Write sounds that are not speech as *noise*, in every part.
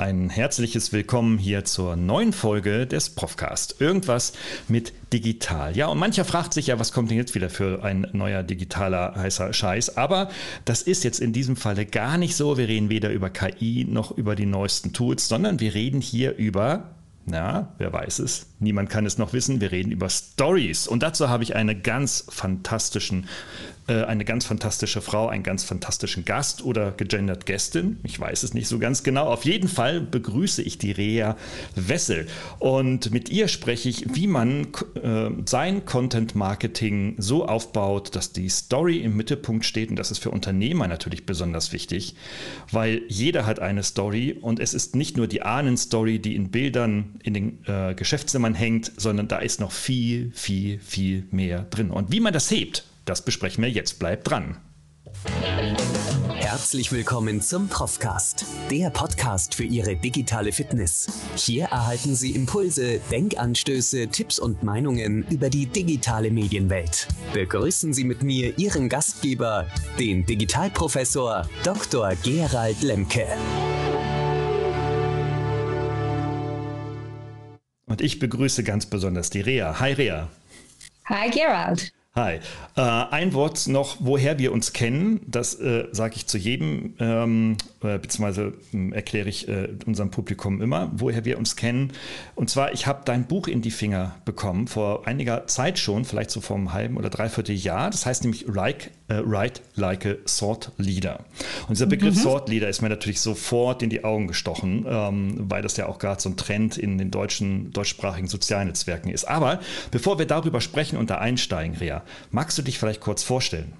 ein herzliches Willkommen hier zur neuen Folge des Profcast. Irgendwas mit digital. Ja, und mancher fragt sich ja, was kommt denn jetzt wieder für ein neuer digitaler heißer Scheiß? Aber das ist jetzt in diesem Falle gar nicht so. Wir reden weder über KI noch über die neuesten Tools, sondern wir reden hier über na, wer weiß es? Niemand kann es noch wissen. Wir reden über Stories. Und dazu habe ich eine ganz fantastischen eine ganz fantastische Frau, einen ganz fantastischen Gast oder gegendert Gästin. Ich weiß es nicht so ganz genau. Auf jeden Fall begrüße ich die Rea Wessel. Und mit ihr spreche ich, wie man äh, sein Content Marketing so aufbaut, dass die Story im Mittelpunkt steht. Und das ist für Unternehmer natürlich besonders wichtig, weil jeder hat eine Story und es ist nicht nur die Ahnenstory, die in Bildern in den äh, Geschäftszimmern hängt, sondern da ist noch viel, viel, viel mehr drin. Und wie man das hebt, das besprechen wir jetzt. Bleibt dran. Herzlich willkommen zum Profcast, der Podcast für Ihre digitale Fitness. Hier erhalten Sie Impulse, Denkanstöße, Tipps und Meinungen über die digitale Medienwelt. Begrüßen Sie mit mir Ihren Gastgeber, den Digitalprofessor Dr. Gerald Lemke. Und ich begrüße ganz besonders die Rea. Hi Rea. Hi Gerald. Hi. Äh, ein Wort noch, woher wir uns kennen. Das äh, sage ich zu jedem, ähm, äh, beziehungsweise ähm, erkläre ich äh, unserem Publikum immer, woher wir uns kennen. Und zwar, ich habe dein Buch in die Finger bekommen, vor einiger Zeit schon, vielleicht so vor einem halben oder dreiviertel Jahr. Das heißt nämlich like, äh, Write Like a Sword Leader. Und dieser Begriff mhm. Sword Leader ist mir natürlich sofort in die Augen gestochen, ähm, weil das ja auch gerade so ein Trend in den deutschen, deutschsprachigen Sozialnetzwerken ist. Aber bevor wir darüber sprechen und da einsteigen, Rea, Magst du dich vielleicht kurz vorstellen?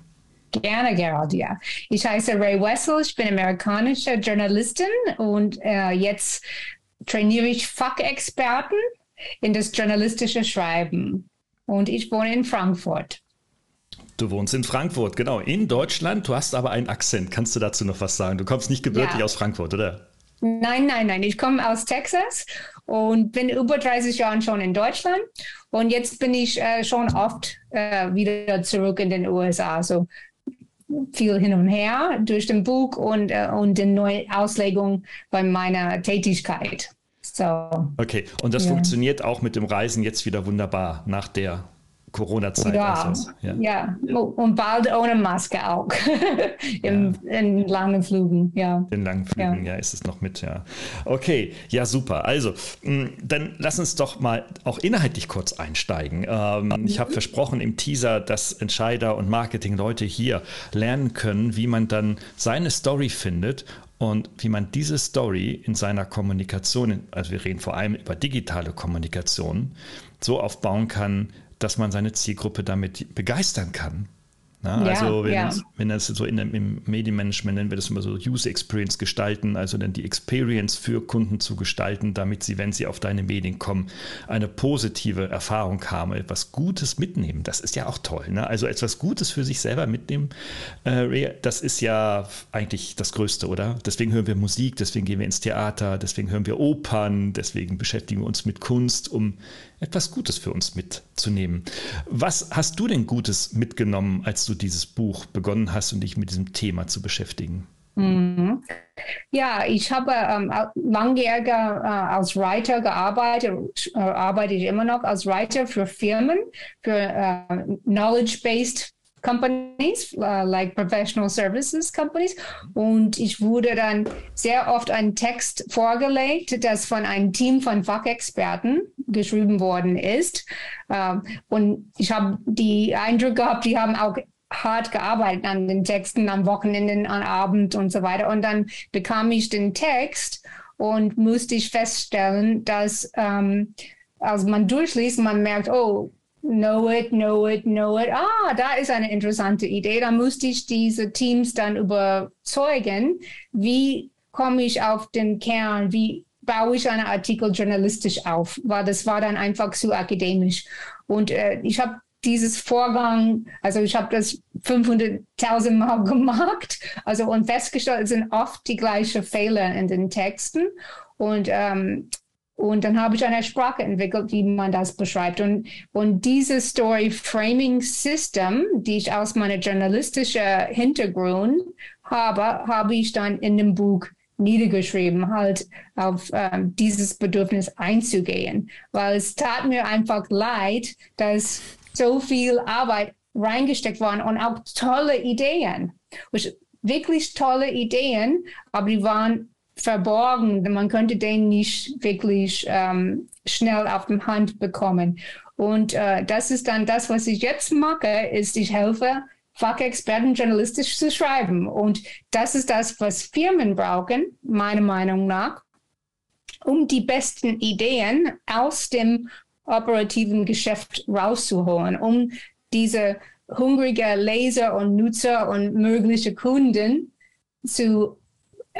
Gerne, Gerald, ja. Ich heiße Ray Wessel, ich bin amerikanische Journalistin und äh, jetzt trainiere ich Fachexperten in das journalistische Schreiben. Und ich wohne in Frankfurt. Du wohnst in Frankfurt, genau, in Deutschland. Du hast aber einen Akzent. Kannst du dazu noch was sagen? Du kommst nicht gebürtig ja. aus Frankfurt, oder? Nein, nein, nein. Ich komme aus Texas und bin über 30 Jahre schon in Deutschland. Und jetzt bin ich äh, schon oft äh, wieder zurück in den USA. So viel hin und her durch den Buch und, äh, und die neue Auslegung bei meiner Tätigkeit. So. Okay, und das ja. funktioniert auch mit dem Reisen jetzt wieder wunderbar nach der Corona-Zeit. Ja, also, ja. ja, und bald ohne Maske auch. *laughs* Im, ja. In langen Flügen, ja. In langen Flügen, ja. ja, ist es noch mit, ja. Okay, ja, super. Also, mm, dann lass uns doch mal auch inhaltlich kurz einsteigen. Ähm, ich habe versprochen im Teaser, dass Entscheider und Marketing-Leute hier lernen können, wie man dann seine Story findet und wie man diese Story in seiner Kommunikation, also wir reden vor allem über digitale Kommunikation, so aufbauen kann, dass man seine Zielgruppe damit begeistern kann. Na, ja, also wenn, ja. wenn das so in, im Medienmanagement nennen wir das immer so User Experience gestalten, also dann die Experience für Kunden zu gestalten, damit sie, wenn sie auf deine Medien kommen, eine positive Erfahrung haben, etwas Gutes mitnehmen. Das ist ja auch toll. Ne? Also etwas Gutes für sich selber mitnehmen, äh, das ist ja eigentlich das Größte, oder? Deswegen hören wir Musik, deswegen gehen wir ins Theater, deswegen hören wir Opern, deswegen beschäftigen wir uns mit Kunst, um etwas Gutes für uns mitzunehmen. Was hast du denn Gutes mitgenommen, als du dieses Buch begonnen hast und dich mit diesem Thema zu beschäftigen? Mhm. Ja, ich habe ähm, langjähriger äh, als Writer gearbeitet, äh, arbeite ich immer noch als Writer für Firmen, für äh, Knowledge-Based companies, uh, like professional services companies. Und ich wurde dann sehr oft ein Text vorgelegt, das von einem Team von Fachexperten geschrieben worden ist. Uh, und ich habe die Eindruck gehabt, die haben auch hart gearbeitet an den Texten, am Wochenende, am Abend und so weiter. Und dann bekam ich den Text und musste ich feststellen, dass ähm, als man durchliest, man merkt, oh, Know it, know it, know it. Ah, da ist eine interessante Idee. Da musste ich diese Teams dann überzeugen, wie komme ich auf den Kern, wie baue ich einen Artikel journalistisch auf, weil das war dann einfach zu akademisch. Und äh, ich habe dieses Vorgang, also ich habe das 500.000 Mal *laughs* gemacht, also und festgestellt, es sind oft die gleichen Fehler in den Texten. Und ähm, und dann habe ich eine Sprache entwickelt, wie man das beschreibt. Und, und dieses Story Framing System, die ich aus meiner journalistischen Hintergrund habe, habe ich dann in dem Buch niedergeschrieben, halt auf ähm, dieses Bedürfnis einzugehen, weil es tat mir einfach leid, dass so viel Arbeit reingesteckt worden und auch tolle Ideen, wirklich tolle Ideen, aber die waren verborgen. Man könnte den nicht wirklich ähm, schnell auf dem Hand bekommen. Und äh, das ist dann das, was ich jetzt mache, ist, ich helfe Fachexperten journalistisch zu schreiben. Und das ist das, was Firmen brauchen, meiner Meinung nach, um die besten Ideen aus dem operativen Geschäft rauszuholen, um diese hungrige Leser und Nutzer und mögliche Kunden zu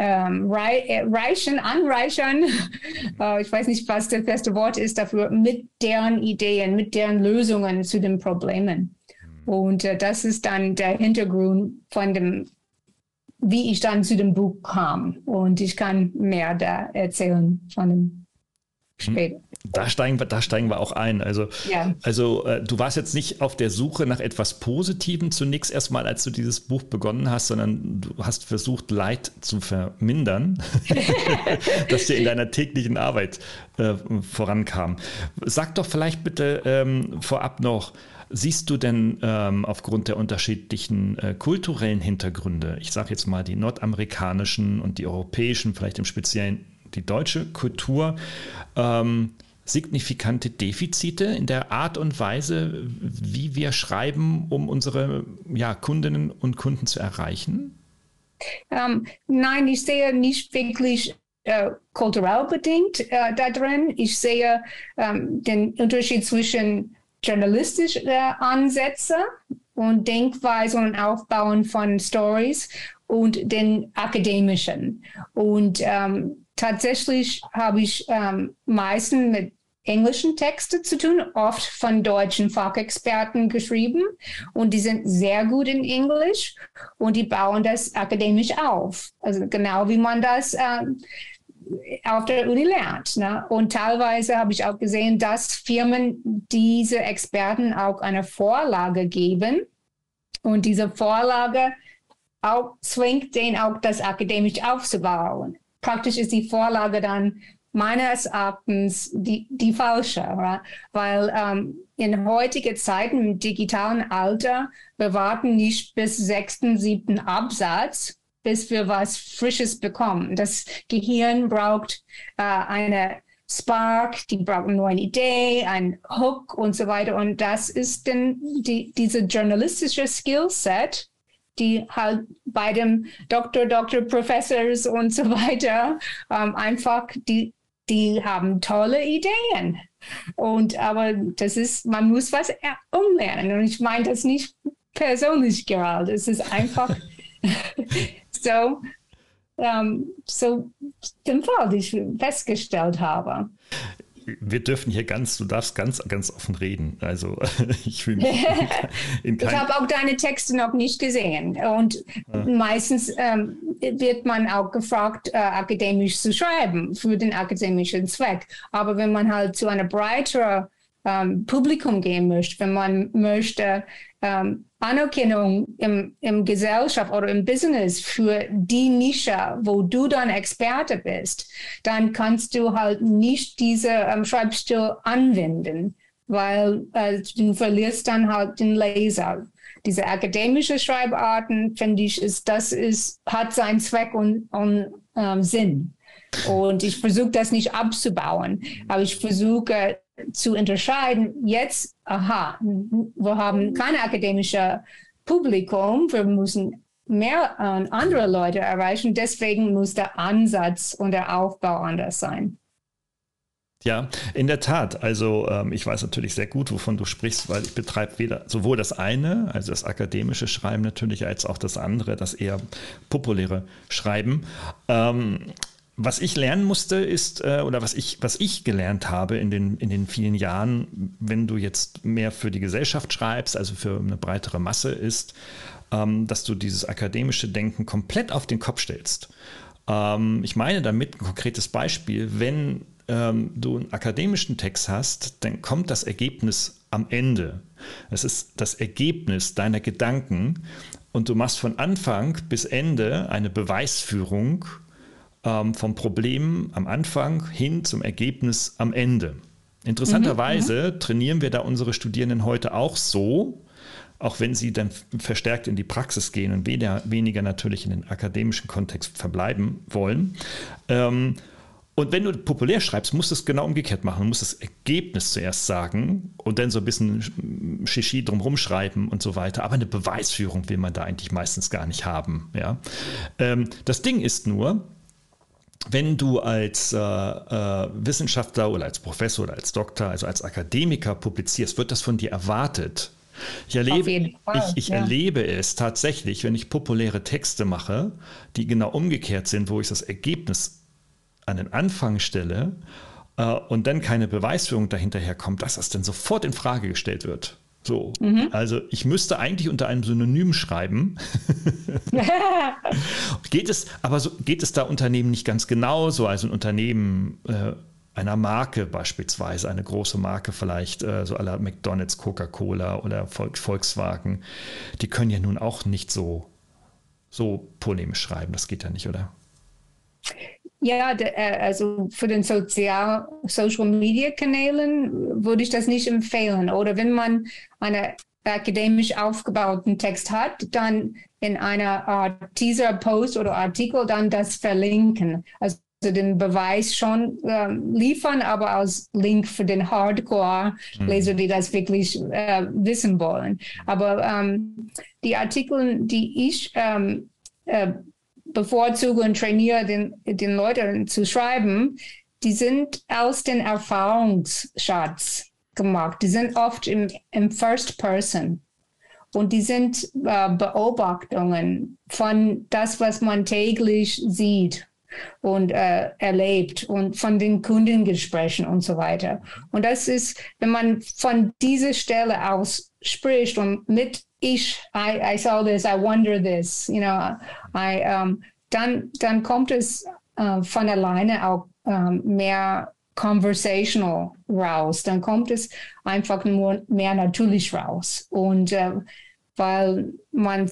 ähm, reichen, anreichern, *laughs* äh, ich weiß nicht, was das beste Wort ist dafür, mit deren Ideen, mit deren Lösungen zu den Problemen. Hm. Und äh, das ist dann der Hintergrund von dem, wie ich dann zu dem Buch kam. Und ich kann mehr da erzählen von dem. Später. Da steigen wir, da steigen wir auch ein. Also, ja. also äh, du warst jetzt nicht auf der Suche nach etwas Positivem zunächst erstmal, als du dieses Buch begonnen hast, sondern du hast versucht, Leid zu vermindern, *laughs* *laughs* dass dir in deiner täglichen Arbeit äh, vorankam. Sag doch vielleicht bitte ähm, vorab noch, Siehst du denn ähm, aufgrund der unterschiedlichen äh, kulturellen Hintergründe, ich sage jetzt mal die nordamerikanischen und die europäischen, vielleicht im Speziellen die deutsche Kultur, ähm, signifikante Defizite in der Art und Weise, wie wir schreiben, um unsere ja, Kundinnen und Kunden zu erreichen? Ähm, nein, ich sehe nicht wirklich äh, kulturell bedingt äh, da. Ich sehe ähm, den Unterschied zwischen journalistischen äh, Ansätzen und Denkweise und Aufbauen von Stories und den akademischen. Und ähm, tatsächlich habe ich ähm, meistens mit englischen Texte zu tun, oft von deutschen Fachexperten geschrieben und die sind sehr gut in Englisch und die bauen das akademisch auf. Also genau wie man das äh, auf der Uni lernt. Ne? Und teilweise habe ich auch gesehen, dass Firmen diese Experten auch eine Vorlage geben und diese Vorlage auch zwingt den auch das akademisch aufzubauen. Praktisch ist die Vorlage dann meines Erachtens die, die falsche, right? weil ähm, in heutigen Zeiten im digitalen Alter, wir warten nicht bis sechsten, siebten Absatz, bis wir was Frisches bekommen. Das Gehirn braucht äh, eine Spark, die brauchen nur eine Idee, ein Hook und so weiter. Und das ist dann die, diese journalistische Skillset, die halt bei dem Doktor, Doktor, Professors und so weiter ähm, einfach die die haben tolle Ideen. Und aber das ist, man muss was umlernen. Und ich meine das nicht persönlich gerade. Es ist einfach *laughs* so, ähm, so den Fall, den ich festgestellt habe wir dürfen hier ganz, du darfst ganz, ganz offen reden. Also *laughs* ich fühle mich *laughs* in, in Ich habe auch deine Texte noch nicht gesehen. Und ah. meistens ähm, wird man auch gefragt, äh, akademisch zu schreiben für den akademischen Zweck. Aber wenn man halt zu einer breiteren ähm, Publikum gehen möchte, wenn man möchte, ähm, Anerkennung im, im Gesellschaft oder im Business für die Nische, wo du dann Experte bist, dann kannst du halt nicht diese ähm, Schreibstil anwenden, weil äh, du verlierst dann halt den Laser. Diese akademische Schreibarten, finde ich, ist, das ist, hat seinen Zweck und, und ähm, Sinn. Und ich versuche das nicht abzubauen, aber ich versuche zu unterscheiden, jetzt, aha, wir haben kein akademisches Publikum, wir müssen mehr äh, andere Leute erreichen, deswegen muss der Ansatz und der Aufbau anders sein. Ja, in der Tat. Also ähm, ich weiß natürlich sehr gut, wovon du sprichst, weil ich betreibe weder sowohl das eine, also das akademische Schreiben natürlich, als auch das andere, das eher populäre Schreiben. Ähm, was ich lernen musste, ist, äh, oder was ich, was ich gelernt habe in den, in den vielen Jahren, wenn du jetzt mehr für die Gesellschaft schreibst, also für eine breitere Masse, ist, ähm, dass du dieses akademische Denken komplett auf den Kopf stellst. Ähm, ich meine damit ein konkretes Beispiel, wenn ähm, du einen akademischen Text hast, dann kommt das Ergebnis am Ende. Es ist das Ergebnis deiner Gedanken und du machst von Anfang bis Ende eine Beweisführung ähm, vom Problem am Anfang hin zum Ergebnis am Ende. Interessanterweise mhm, trainieren wir da unsere Studierenden heute auch so, auch wenn sie dann verstärkt in die Praxis gehen und weniger, weniger natürlich in den akademischen Kontext verbleiben wollen. Ähm, und wenn du populär schreibst, musst du es genau umgekehrt machen. Du musst das Ergebnis zuerst sagen und dann so ein bisschen Shishi drumherum schreiben und so weiter. Aber eine Beweisführung will man da eigentlich meistens gar nicht haben. Ja? Ähm, das Ding ist nur, wenn du als äh, äh, Wissenschaftler oder als Professor oder als Doktor, also als Akademiker publizierst, wird das von dir erwartet. Ich erlebe, ich, ich ja. erlebe es tatsächlich, wenn ich populäre Texte mache, die genau umgekehrt sind, wo ich das Ergebnis an den Anfang stelle äh, und dann keine Beweisführung dahinterher kommt, dass das dann sofort in Frage gestellt wird. So, mhm. also ich müsste eigentlich unter einem Synonym schreiben. *laughs* geht es, aber so, geht es da Unternehmen nicht ganz genauso? Also ein Unternehmen äh, einer Marke beispielsweise, eine große Marke vielleicht, äh, so aller McDonalds, Coca-Cola oder Volkswagen, die können ja nun auch nicht so, so polemisch schreiben. Das geht ja nicht, oder? Ja, äh, also für den Sozial Social Media Kanälen würde ich das nicht empfehlen. Oder wenn man einen akademisch aufgebauten Text hat, dann in einer Art Teaser Post oder Artikel dann das verlinken. Also den Beweis schon äh, liefern, aber als Link für den Hardcore-Leser, mhm. die das wirklich äh, wissen wollen. Aber ähm, die Artikel, die ich ähm, äh, bevorzuge und trainiere, den, den Leuten zu schreiben, die sind aus den Erfahrungsschatz gemacht. Die sind oft im, im First Person. Und die sind äh, Beobachtungen von das, was man täglich sieht und äh, erlebt und von den Kundengesprächen und so weiter. Und das ist, wenn man von dieser Stelle aus spricht und mit ich, I, I saw this, I wonder this, you know, I, um, dann, dann kommt es uh, von alleine auch um, mehr conversational raus. Dann kommt es einfach nur mehr natürlich raus. Und uh, weil man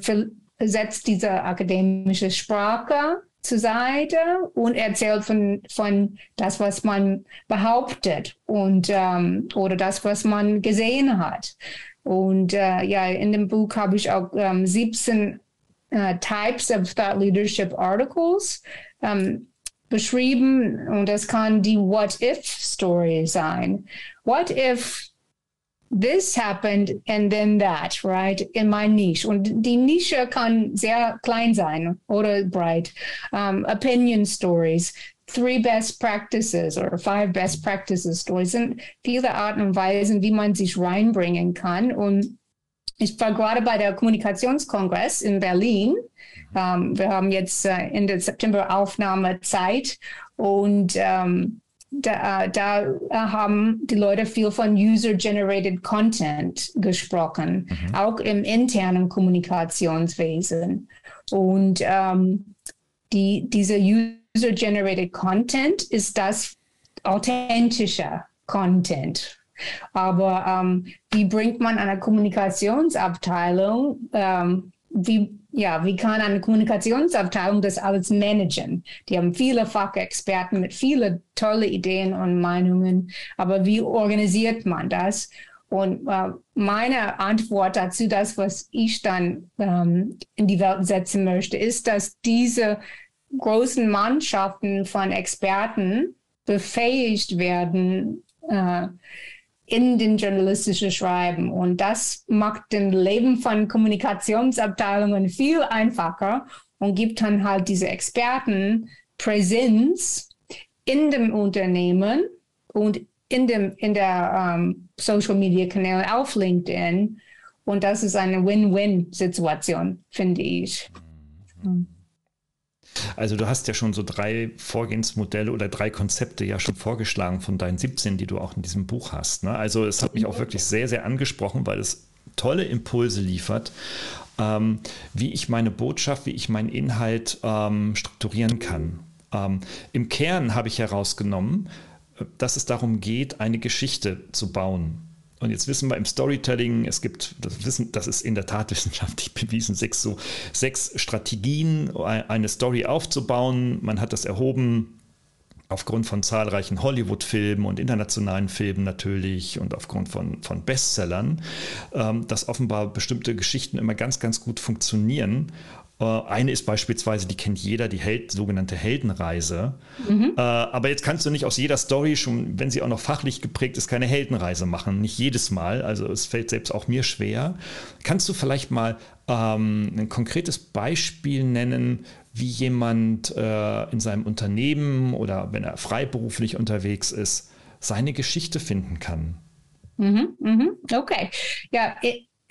setzt diese akademische Sprache zur Seite und erzählt von, von das, was man behauptet und ähm, oder das, was man gesehen hat. Und äh, ja, in dem Buch habe ich auch ähm, 17 äh, Types of Thought Leadership Articles ähm, beschrieben und das kann die What-If-Story sein. What if this happened and then that, right? In my niche. Und die Nische kann sehr klein sein oder breit. Um, opinion stories, three best practices or five best practices stories sind viele Arten und Weisen, wie man sich reinbringen kann. Und ich war gerade bei der Kommunikationskongress in Berlin. Um, wir haben jetzt uh, Ende September Aufnahmezeit und um, da, da, haben die Leute viel von User-Generated Content gesprochen, mhm. auch im internen Kommunikationswesen. Und ähm, die, diese User-Generated Content ist das authentische Content. Aber ähm, wie bringt man eine Kommunikationsabteilung, ähm, wie ja, wie kann eine Kommunikationsabteilung das alles managen? Die haben viele Fachexperten mit vielen tolle Ideen und Meinungen, aber wie organisiert man das? Und äh, meine Antwort dazu, das, was ich dann ähm, in die Welt setzen möchte, ist, dass diese großen Mannschaften von Experten befähigt werden, äh, in den journalistischen Schreiben. Und das macht den Leben von Kommunikationsabteilungen viel einfacher und gibt dann halt diese Experten Präsenz in dem Unternehmen und in dem in der um, ähm, Social Media Kanäle auf LinkedIn. Und das ist eine Win-Win-Situation, finde ich. Mhm. Also du hast ja schon so drei Vorgehensmodelle oder drei Konzepte ja schon vorgeschlagen von deinen 17, die du auch in diesem Buch hast. Ne? Also es hat mich auch wirklich sehr, sehr angesprochen, weil es tolle Impulse liefert, ähm, wie ich meine Botschaft, wie ich meinen Inhalt ähm, strukturieren kann. Ähm, Im Kern habe ich herausgenommen, dass es darum geht, eine Geschichte zu bauen. Und jetzt wissen wir im Storytelling, es gibt, das wissen, das ist in der Tat wissenschaftlich bewiesen, sechs, so, sechs Strategien, eine Story aufzubauen. Man hat das erhoben aufgrund von zahlreichen Hollywood-Filmen und internationalen Filmen natürlich und aufgrund von, von Bestsellern, ähm, dass offenbar bestimmte Geschichten immer ganz, ganz gut funktionieren. Äh, eine ist beispielsweise, die kennt jeder, die Held, sogenannte Heldenreise. Mhm. Äh, aber jetzt kannst du nicht aus jeder Story, schon wenn sie auch noch fachlich geprägt ist, keine Heldenreise machen. Nicht jedes Mal. Also es fällt selbst auch mir schwer. Kannst du vielleicht mal ähm, ein konkretes Beispiel nennen, wie jemand äh, in seinem Unternehmen oder wenn er freiberuflich unterwegs ist, seine Geschichte finden kann. Mhm, mhm, okay. Ja,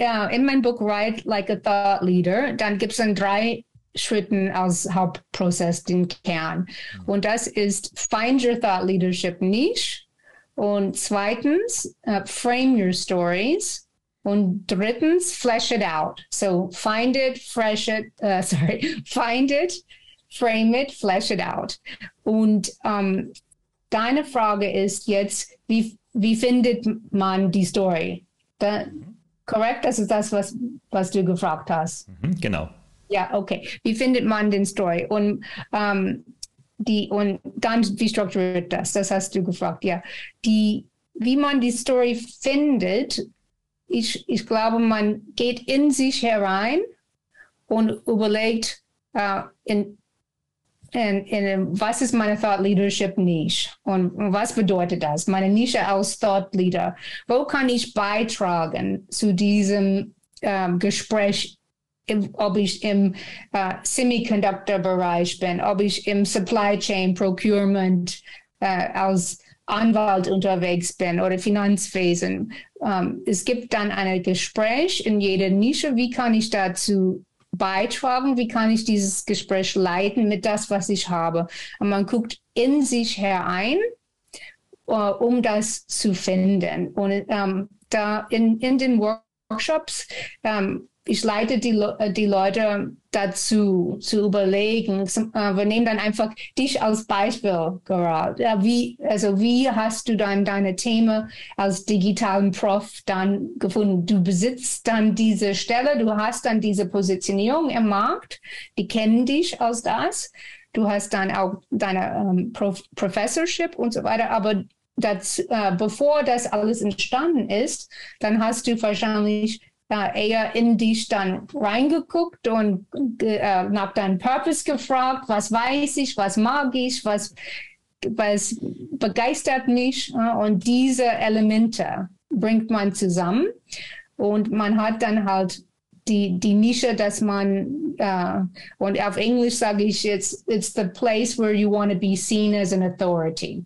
uh, in meinem Buch Write Like a Thought Leader, dann gibt es dann drei Schritten als Hauptprozess den Kern. Mhm. Und das ist Find Your Thought Leadership Niche. Und zweitens, uh, Frame Your Stories. Und drittens, flesh it out. So find it, fresh it, uh, *laughs* sorry, find it, frame it, flesh it out. Und um, deine Frage ist jetzt, wie, wie findet man die Story? Da, korrekt? Das ist das, was, was du gefragt hast. Mhm, genau. Ja, okay. Wie findet man den Story? Und um, die und dann wie strukturiert das? Das hast du gefragt. Ja, die wie man die Story findet, ich, ich glaube, man geht in sich herein und überlegt, uh, in, in, in, was ist meine Thought Leadership Nische und was bedeutet das? Meine Nische als Thought Leader. Wo kann ich beitragen zu diesem uh, Gespräch ob ich im uh, Semiconductor-Bereich bin, ob ich im Supply Chain Procurement uh, als Anwalt unterwegs bin oder Finanzwesen. Um, es gibt dann ein Gespräch in jeder Nische. Wie kann ich dazu beitragen? Wie kann ich dieses Gespräch leiten mit das, was ich habe? Und man guckt in sich herein, uh, um das zu finden. Und um, da in, in den Workshops um, ich leite die, äh, die Leute dazu, zu überlegen. Äh, wir nehmen dann einfach dich als Beispiel gerade. Wie, also wie hast du dann deine Themen als digitalen Prof dann gefunden? Du besitzt dann diese Stelle, du hast dann diese Positionierung im Markt, die kennen dich als das. Du hast dann auch deine ähm, Prof Professorship und so weiter, aber das, äh, bevor das alles entstanden ist, dann hast du wahrscheinlich äh, eher in dich dann reingeguckt und äh, nach deinem Purpose gefragt, was weiß ich, was mag ich, was, was begeistert mich. Äh, und diese Elemente bringt man zusammen und man hat dann halt die, die Nische, dass man, uh, und auf Englisch sage ich jetzt, it's the place where you want to be seen as an authority.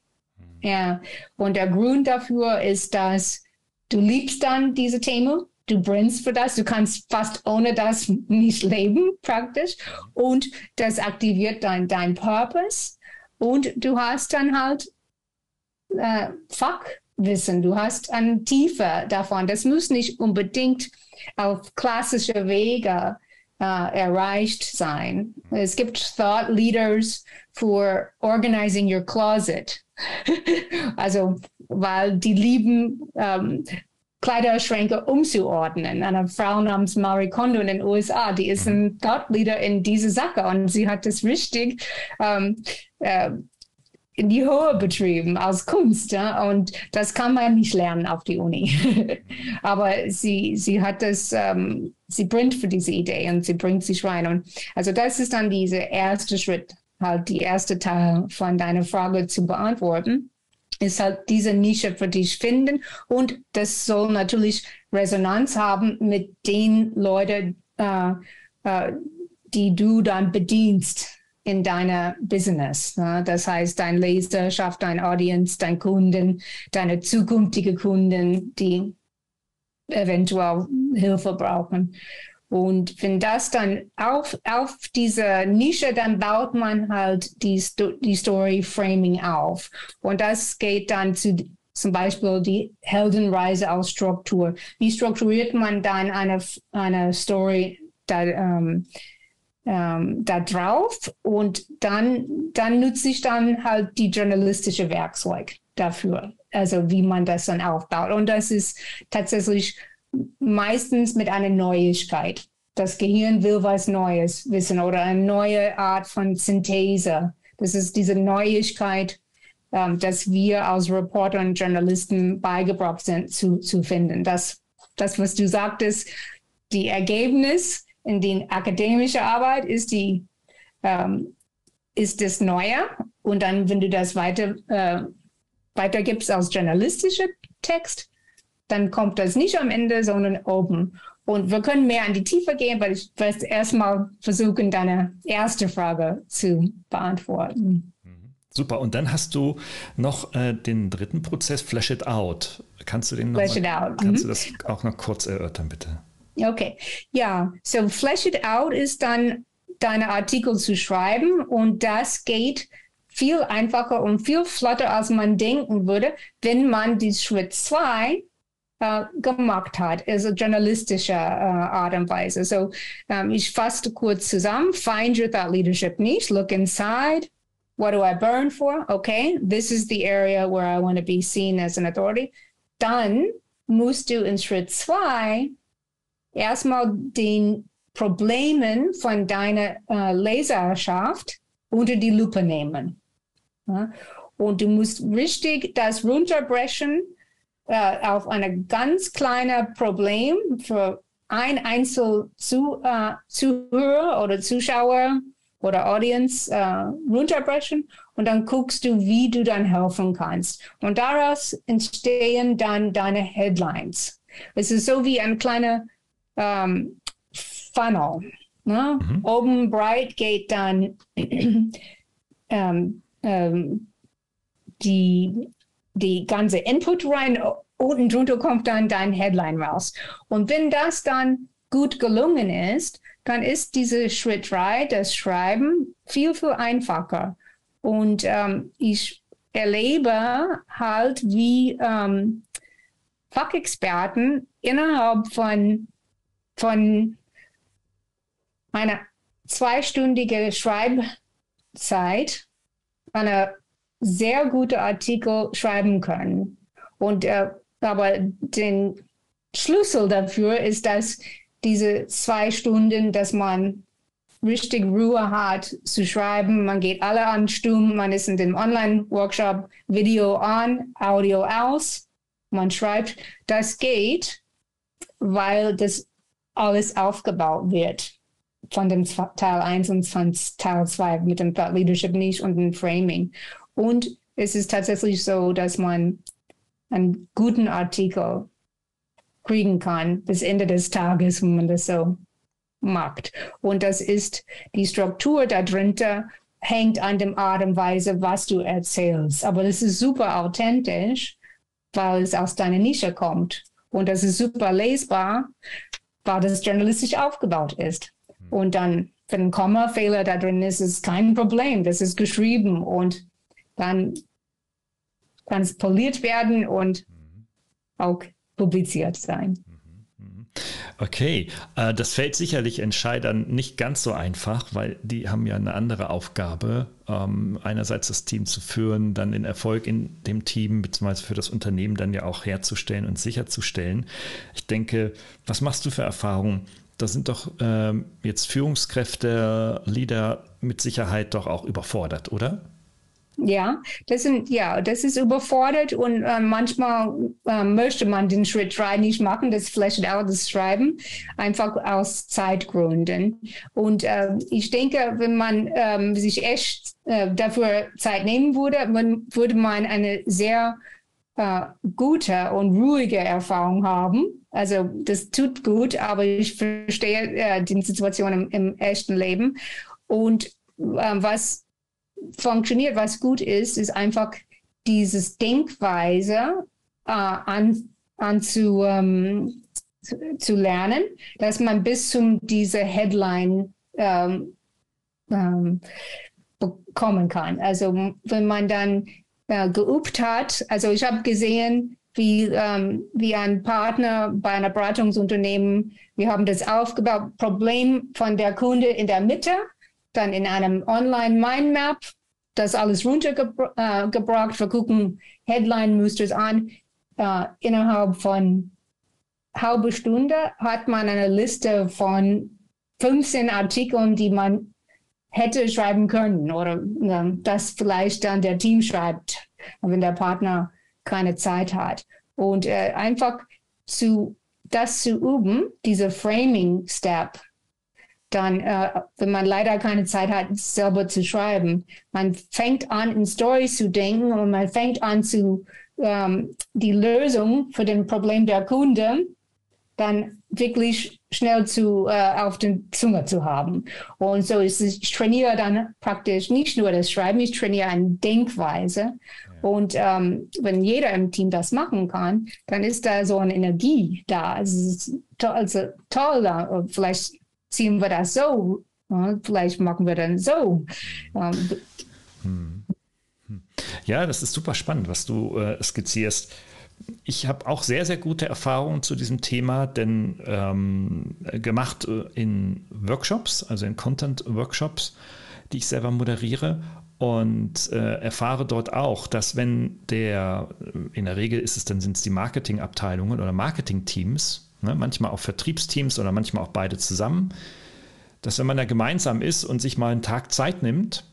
Ja, und der Grund dafür ist, dass du liebst dann diese Themen du brennst für das, du kannst fast ohne das nicht leben, praktisch. Und das aktiviert dann dein Purpose. Und du hast dann halt äh, Fachwissen, du hast eine Tiefe davon. Das muss nicht unbedingt auf klassische Wege äh, erreicht sein. Es gibt Thought Leaders for Organizing Your Closet. *laughs* also, weil die lieben ähm, Kleiderschränke umzuordnen. Eine Frau namens Marie Kondo in den USA, die ist ein Thought in diese Sache und sie hat das richtig ähm, äh, in die Höhe betrieben als Kunst. Ja? Und das kann man nicht lernen auf die Uni. *laughs* Aber sie, sie hat das, ähm, sie brennt für diese Idee und sie bringt sich rein. Und also das ist dann dieser erste Schritt, halt die erste Teil von deiner Frage zu beantworten ist halt diese Nische für dich finden und das soll natürlich Resonanz haben mit den Leuten, äh, äh, die du dann bedienst in deiner Business. Ne? Das heißt, dein Leserschaft, dein Audience, dein Kunden, deine zukünftige Kunden, die eventuell Hilfe brauchen. Und wenn das dann auf, auf diese Nische, dann baut man halt die, die Story Framing auf. Und das geht dann zu zum Beispiel die Heldenreise als Struktur. Wie strukturiert man dann eine, eine Story da, ähm, ähm, da drauf? Und dann, dann nutze ich dann halt die journalistische Werkzeug dafür. also wie man das dann aufbaut. Und das ist tatsächlich meistens mit einer Neuigkeit. Das Gehirn will was Neues wissen oder eine neue Art von Synthese. Das ist diese Neuigkeit, ähm, dass wir als Reporter und Journalisten beigebracht sind zu, zu finden. Das, das, was du sagtest, die Ergebnis in die akademische Arbeit ist die ähm, ist das Neue und dann, wenn du das weiter äh, weitergibst als journalistischer Text, dann kommt das nicht am Ende, sondern oben. Und wir können mehr in die Tiefe gehen, weil ich werde erstmal versuchen, deine erste Frage zu beantworten. Mhm. Super. Und dann hast du noch äh, den dritten Prozess, Flash It Out. Kannst du den Flash it out. Kannst mhm. du das auch noch kurz erörtern, bitte? Okay. Ja, so Flash It Out ist dann deine Artikel zu schreiben und das geht viel einfacher und viel flotter, als man denken würde, wenn man die Schritt zwei Uh, äh, gemacht hat, also journalistische äh, uh, uh, Art und Weise. So, um, ich fasse kurz zusammen. Find your thought leadership niche. Look inside. What do I burn for? Okay, this is the area where I want to be seen as an authority. Dann musst du in Schritt zwei erstmal den Problemen von deiner äh, Leserschaft unter die Lupe nehmen. Ja? Und du musst richtig das runterbrechen äh, auf ein ganz kleines Problem für ein Einzel zu, äh, Zuhörer oder Zuschauer oder Audience äh, runterbrechen und dann guckst du, wie du dann helfen kannst. Und daraus entstehen dann deine Headlines. Es ist so wie ein kleiner ähm, Funnel. Ne? Mhm. Oben bright geht dann *clears throat* ähm, ähm, die, die ganze Input rein, unten drunter kommt dann dein Headline raus. Und wenn das dann gut gelungen ist, dann ist diese Schritt 3, das Schreiben, viel, viel einfacher. Und ähm, ich erlebe halt, wie ähm, Fachexperten innerhalb von, von eine zweistündige Schreibzeit eine sehr gute Artikel schreiben können. Und äh, aber den Schlüssel dafür ist, dass diese zwei Stunden, dass man richtig Ruhe hat zu schreiben. Man geht alle an Stumm, man ist in dem Online-Workshop Video an, Audio aus, man schreibt. Das geht, weil das alles aufgebaut wird von dem Teil 1 und von Teil 2 mit dem Thought Leadership Niche und dem Framing. Und es ist tatsächlich so, dass man einen guten Artikel kriegen kann bis Ende des Tages, wenn man das so macht. Und das ist die Struktur darunter hängt an dem Art und Weise, was du erzählst. Aber das ist super authentisch, weil es aus deiner Nische kommt. Und das ist super lesbar, weil das journalistisch aufgebaut ist. Und dann, wenn ein Kommafehler da drin ist, ist kein Problem. Das ist geschrieben und dann kann es poliert werden und auch publiziert sein. Okay, äh, das fällt sicherlich Entscheidern nicht ganz so einfach, weil die haben ja eine andere Aufgabe. Ähm, einerseits das Team zu führen, dann den Erfolg in dem Team bzw. für das Unternehmen dann ja auch herzustellen und sicherzustellen. Ich denke, was machst du für Erfahrungen? da sind doch ähm, jetzt Führungskräfte, Leader mit Sicherheit doch auch überfordert, oder? Ja, das sind ja, das ist überfordert und äh, manchmal äh, möchte man den Schritt 3 nicht machen, das Flash out, das Schreiben, einfach aus Zeitgründen. Und äh, ich denke, wenn man ähm, sich echt äh, dafür Zeit nehmen würde, man, würde man eine sehr äh, gute und ruhige Erfahrung haben also das tut gut, aber ich verstehe äh, die Situation im, im, echten Leben. Und was funktioniert, was gut ist, ist einfach dieses Denkweise äh, an, an zu, ähm, zu, zu, lernen, dass man bis zum diese Headline ähm, ähm, bekommen kann. Also wenn man dann äh, geübt hat, also ich habe gesehen, wie, ähm, wie ein Partner bei einer Beratungsunternehmen. Wir haben das aufgebaut, Problem von der Kunde in der Mitte, dann in einem Online-Mindmap das alles runtergebracht. Wir gucken Headline-Musters an. Uh, innerhalb von halbe Stunde hat man eine Liste von 15 Artikeln, die man hätte schreiben können oder uh, das vielleicht dann der Team schreibt, wenn der Partner keine Zeit hat. Und uh, einfach zu das zu üben, diese Framing-Step, dann, äh, wenn man leider keine Zeit hat, selber zu schreiben, man fängt an, in Stories zu denken und man fängt an, zu ähm, die Lösung für den Problem der Kunde dann wirklich schnell zu äh, auf den Zunge zu haben. Und so ist es, ich trainiere dann praktisch nicht nur das Schreiben, ich trainiere eine Denkweise. Und ähm, wenn jeder im Team das machen kann, dann ist da so eine Energie da. Es ist to also toll da. Vielleicht ziehen wir das so, ja, vielleicht machen wir dann so. Ähm, hm. Ja, das ist super spannend, was du äh, skizzierst. Ich habe auch sehr, sehr gute Erfahrungen zu diesem Thema, denn ähm, gemacht äh, in Workshops, also in Content-Workshops, die ich selber moderiere und äh, erfahre dort auch, dass wenn der, in der Regel ist es dann sind es die Marketingabteilungen oder Marketingteams, ne, manchmal auch Vertriebsteams oder manchmal auch beide zusammen, dass wenn man da gemeinsam ist und sich mal einen Tag Zeit nimmt,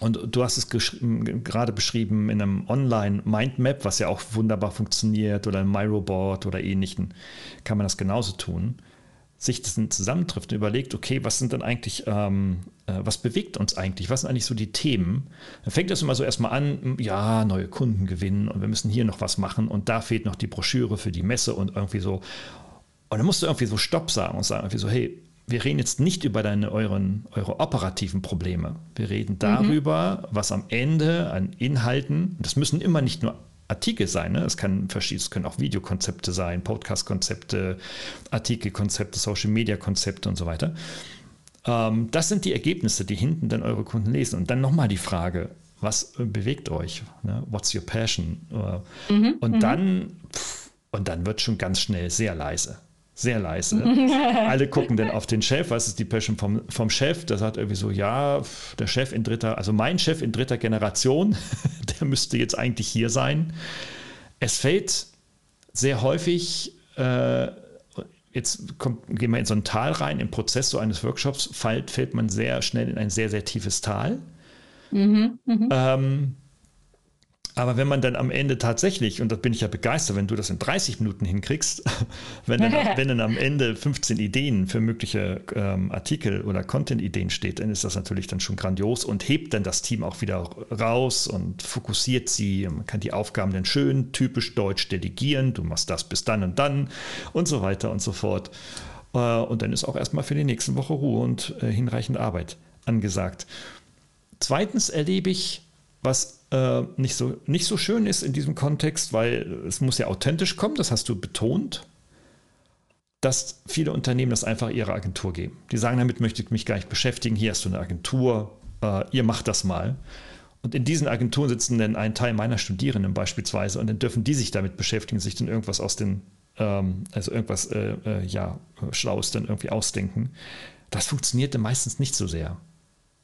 und du hast es gerade beschrieben in einem Online-Mindmap, was ja auch wunderbar funktioniert, oder ein Myrobot oder ähnlichen, kann man das genauso tun sich das zusammentrifft und überlegt, okay, was sind denn eigentlich, ähm, äh, was bewegt uns eigentlich, was sind eigentlich so die Themen, dann fängt das immer so erstmal an, ja, neue Kunden gewinnen und wir müssen hier noch was machen und da fehlt noch die Broschüre für die Messe und irgendwie so. Und dann musst du irgendwie so Stopp sagen und sagen irgendwie so, hey, wir reden jetzt nicht über deine, euren, eure operativen Probleme. Wir reden mhm. darüber, mhm. was am Ende an Inhalten, das müssen immer nicht nur Artikel sein. Ne? Es, kann es können auch Videokonzepte sein, Podcast-Konzepte, Artikelkonzepte, Social-Media-Konzepte und so weiter. Ähm, das sind die Ergebnisse, die hinten dann eure Kunden lesen. Und dann nochmal die Frage, was bewegt euch? Ne? What's your passion? Äh, mhm, und mhm. dann, pff, und dann wird schon ganz schnell sehr leise sehr leise. *laughs* Alle gucken dann auf den Chef, was ist die Passion vom, vom Chef? Der sagt irgendwie so, ja, der Chef in dritter, also mein Chef in dritter Generation, *laughs* der müsste jetzt eigentlich hier sein. Es fällt sehr häufig, äh, jetzt kommt, gehen wir in so ein Tal rein, im Prozess so eines Workshops fällt, fällt man sehr schnell in ein sehr, sehr tiefes Tal. Mhm, mh. ähm, aber wenn man dann am Ende tatsächlich, und da bin ich ja begeistert, wenn du das in 30 Minuten hinkriegst, *laughs* wenn dann, *laughs* wenn dann am Ende 15 Ideen für mögliche ähm, Artikel oder Content-Ideen steht, dann ist das natürlich dann schon grandios und hebt dann das Team auch wieder raus und fokussiert sie. Man kann die Aufgaben dann schön typisch deutsch delegieren. Du machst das bis dann und dann und so weiter und so fort. Äh, und dann ist auch erstmal für die nächste Woche Ruhe und äh, hinreichend Arbeit angesagt. Zweitens erlebe ich, was äh, nicht, so, nicht so schön ist in diesem Kontext, weil es muss ja authentisch kommen, das hast du betont, dass viele Unternehmen das einfach ihrer Agentur geben. Die sagen, damit möchte ich mich gar nicht beschäftigen, hier hast du eine Agentur, äh, ihr macht das mal. Und in diesen Agenturen sitzen dann ein Teil meiner Studierenden beispielsweise und dann dürfen die sich damit beschäftigen, sich dann irgendwas aus den, ähm, also irgendwas, äh, äh, ja, Schlaues dann irgendwie ausdenken. Das funktionierte meistens nicht so sehr.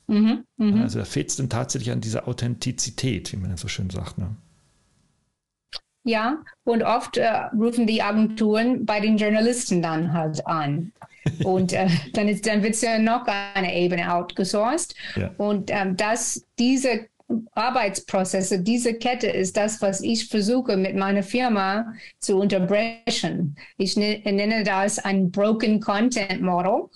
Mhm, mh. Also da fehlt es dann tatsächlich an dieser Authentizität, wie man ja so schön sagt. Ne? Ja, und oft äh, rufen die Agenturen bei den Journalisten dann halt an. *laughs* Und äh, dann, dann wird es ja noch eine Ebene outgesourced. Ja. Und ähm, das, diese Arbeitsprozesse, diese Kette ist das, was ich versuche mit meiner Firma zu unterbrechen. Ich ne-, nenne das ein Broken Content Model.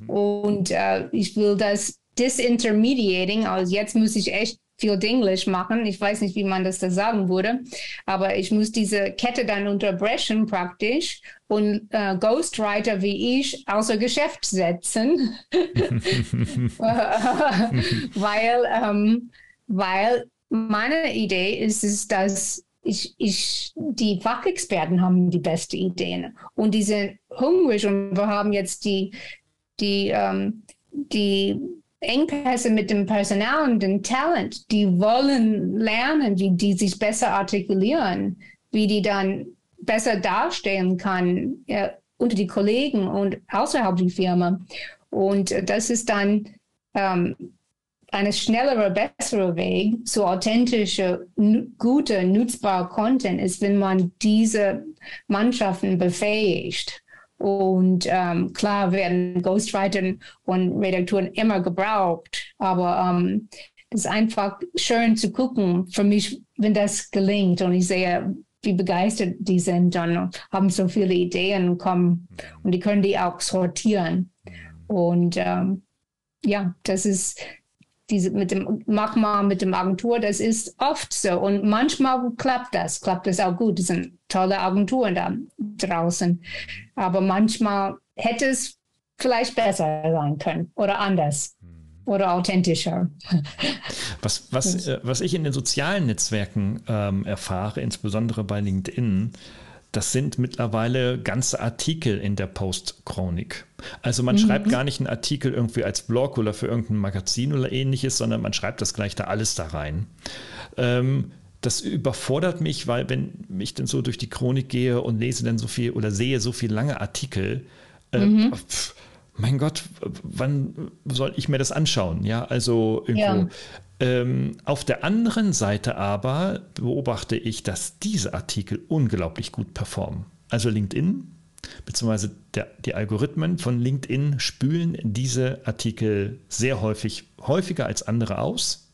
Mhm. Und äh, ich will das disintermediating, also jetzt muss ich echt viel Englisch machen. Ich weiß nicht, wie man das da sagen würde, aber ich muss diese Kette dann unterbrechen praktisch und äh, Ghostwriter wie ich außer Geschäft setzen, *laughs* weil, ähm, weil meine Idee ist es, dass ich, ich, die Fachexperten haben die besten Ideen und die sind hungrig und wir haben jetzt die, die, ähm, die Engpässe mit dem Personal und dem Talent, die wollen lernen, wie die sich besser artikulieren, wie die dann besser darstellen kann ja, unter die Kollegen und außerhalb der Firma. Und das ist dann ähm, eine schnellere, bessere Weg zu authentischer, guter, nutzbarer Content ist, wenn man diese Mannschaften befähigt. Und ähm, klar werden Ghostwriter und Redaktoren immer gebraucht, aber ähm, es ist einfach schön zu gucken für mich, wenn das gelingt. Und ich sehe, wie begeistert die sind und haben so viele Ideen kommen und die können die auch sortieren. Und ähm, ja, das ist diese mit dem mach mal mit dem Agentur, das ist oft so und manchmal klappt das, klappt das auch gut. Es sind tolle Agenturen da draußen, aber manchmal hätte es vielleicht besser sein können oder anders oder authentischer. Was, was, *laughs* äh, was ich in den sozialen Netzwerken ähm, erfahre, insbesondere bei LinkedIn, das sind mittlerweile ganze Artikel in der Postchronik. Also man mhm. schreibt gar nicht einen Artikel irgendwie als Blog oder für irgendein Magazin oder ähnliches, sondern man schreibt das gleich da alles da rein. Ähm, das überfordert mich, weil wenn ich dann so durch die Chronik gehe und lese dann so viel oder sehe so viele lange Artikel, äh, mhm. pf, mein Gott, wann soll ich mir das anschauen? Ja, also irgendwo. Ja. Ähm, auf der anderen Seite aber beobachte ich, dass diese Artikel unglaublich gut performen. Also LinkedIn, beziehungsweise der, die Algorithmen von LinkedIn spülen diese Artikel sehr häufig, häufiger als andere aus.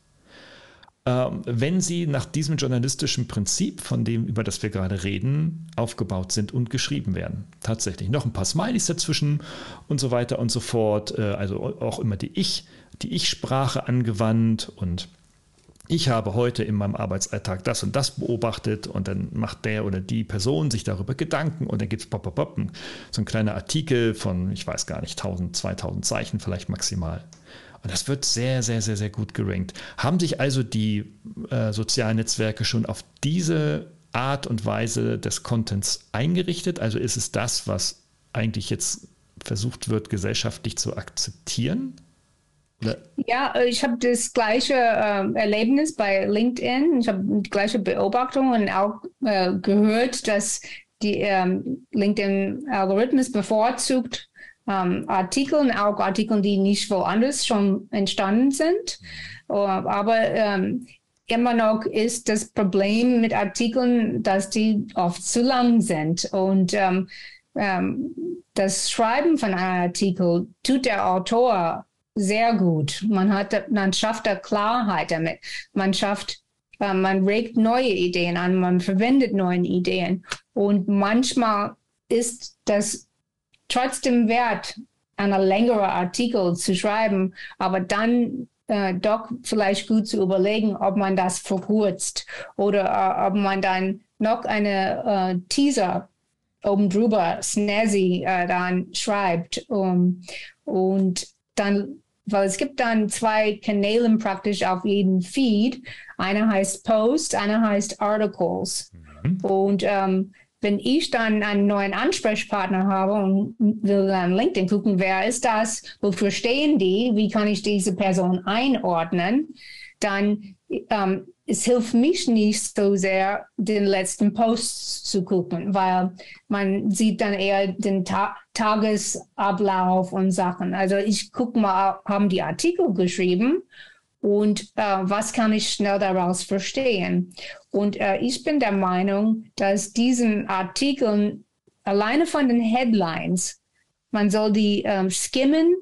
Ähm, wenn sie nach diesem journalistischen Prinzip, von dem, über das wir gerade reden, aufgebaut sind und geschrieben werden. Tatsächlich. Noch ein paar Smileys dazwischen und so weiter und so fort. Äh, also auch immer die Ich, die Ich-Sprache angewandt und ich habe heute in meinem Arbeitsalltag das und das beobachtet und dann macht der oder die Person sich darüber Gedanken und dann gibt es pop, pop, pop, so ein kleiner Artikel von, ich weiß gar nicht, 1000, 2000 Zeichen vielleicht maximal. Und das wird sehr, sehr, sehr, sehr gut gerankt. Haben sich also die äh, sozialen Netzwerke schon auf diese Art und Weise des Contents eingerichtet? Also ist es das, was eigentlich jetzt versucht wird, gesellschaftlich zu akzeptieren? Ja, ich habe das gleiche äh, Erlebnis bei LinkedIn. Ich habe die gleiche Beobachtung und auch äh, gehört, dass die ähm, LinkedIn-Algorithmus bevorzugt ähm, Artikeln, auch Artikel, die nicht woanders schon entstanden sind. Uh, aber ähm, immer noch ist das Problem mit Artikeln, dass die oft zu lang sind. Und ähm, ähm, das Schreiben von einem Artikel tut der Autor sehr gut. Man hat, man schafft da Klarheit damit. Man schafft, äh, man regt neue Ideen an, man verwendet neue Ideen. Und manchmal ist das trotzdem wert, einen längeren Artikel zu schreiben, aber dann äh, doch vielleicht gut zu überlegen, ob man das verkürzt oder äh, ob man dann noch eine äh, Teaser oben drüber, snazzy, äh, dann schreibt. Um, und dann, weil es gibt dann zwei Kanäle praktisch auf jedem Feed. Einer heißt Post, einer heißt Articles. Mhm. Und ähm, wenn ich dann einen neuen Ansprechpartner habe und will dann LinkedIn gucken, wer ist das, wofür stehen die, wie kann ich diese Person einordnen, dann ähm, es hilft mich nicht so sehr, den letzten Post zu gucken, weil man sieht dann eher den Ta Tagesablauf und Sachen. Also ich gucke mal, haben die Artikel geschrieben und äh, was kann ich schnell daraus verstehen. Und äh, ich bin der Meinung, dass diesen Artikeln alleine von den Headlines, man soll die ähm, skimmen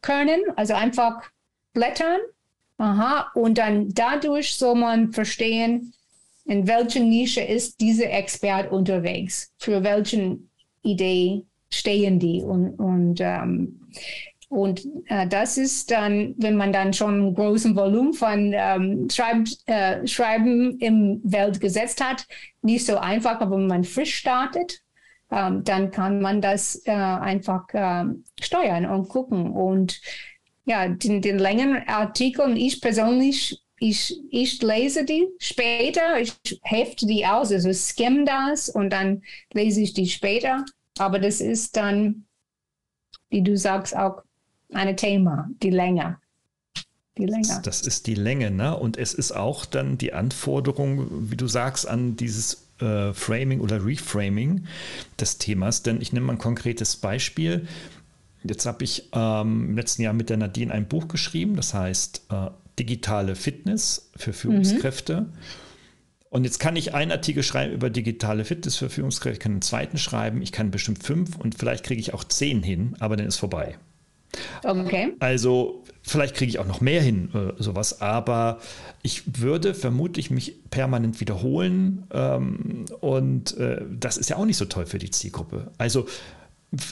können, also einfach blättern. Aha, und dann dadurch soll man verstehen, in welcher Nische ist dieser Expert unterwegs, für welche Idee stehen die und, und ähm, und äh, das ist dann, wenn man dann schon einen großen Volumen von ähm, Schreib, äh, Schreiben im Welt gesetzt hat, nicht so einfach, aber wenn man frisch startet, ähm, dann kann man das äh, einfach ähm, steuern und gucken. Und ja, den, den längeren Artikeln, ich persönlich, ich, ich lese die später, ich hefte die aus, also skim das und dann lese ich die später. Aber das ist dann, wie du sagst, auch ein Thema, die Länge. Die Länge. Das ist die Länge, ne? Und es ist auch dann die Anforderung, wie du sagst, an dieses äh, Framing oder Reframing des Themas. Denn ich nehme mal ein konkretes Beispiel. Jetzt habe ich ähm, im letzten Jahr mit der Nadine ein Buch geschrieben, das heißt äh, digitale Fitness für Führungskräfte. Mhm. Und jetzt kann ich einen Artikel schreiben über digitale Fitness für Führungskräfte, ich kann einen zweiten schreiben, ich kann bestimmt fünf und vielleicht kriege ich auch zehn hin, aber dann ist vorbei. Okay. Also vielleicht kriege ich auch noch mehr hin, äh, sowas, aber ich würde vermutlich mich permanent wiederholen ähm, und äh, das ist ja auch nicht so toll für die Zielgruppe. Also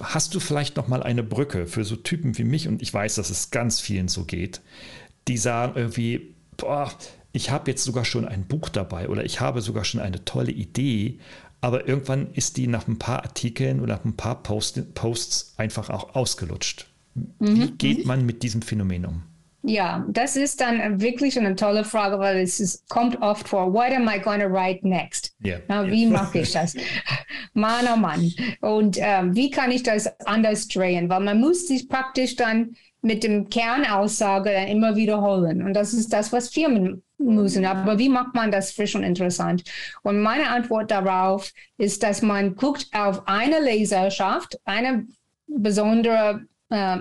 hast du vielleicht noch mal eine Brücke für so Typen wie mich und ich weiß, dass es ganz vielen so geht, die sagen irgendwie, boah, ich habe jetzt sogar schon ein Buch dabei oder ich habe sogar schon eine tolle Idee, aber irgendwann ist die nach ein paar Artikeln oder nach ein paar Post Posts einfach auch ausgelutscht. Wie mhm. geht man mit diesem Phänomen um? Ja, das ist dann wirklich eine tolle Frage, weil es ist, kommt oft vor, what am I going to write next? Yeah. Na, wie mache *laughs* ich das? Mann, oh Mann. Und ähm, wie kann ich das anders drehen? Weil man muss sich praktisch dann mit dem Kernaussage dann immer wiederholen. Und das ist das, was Firmen müssen. Aber wie macht man das frisch und interessant? Und meine Antwort darauf ist, dass man guckt auf eine Leserschaft, eine besondere äh,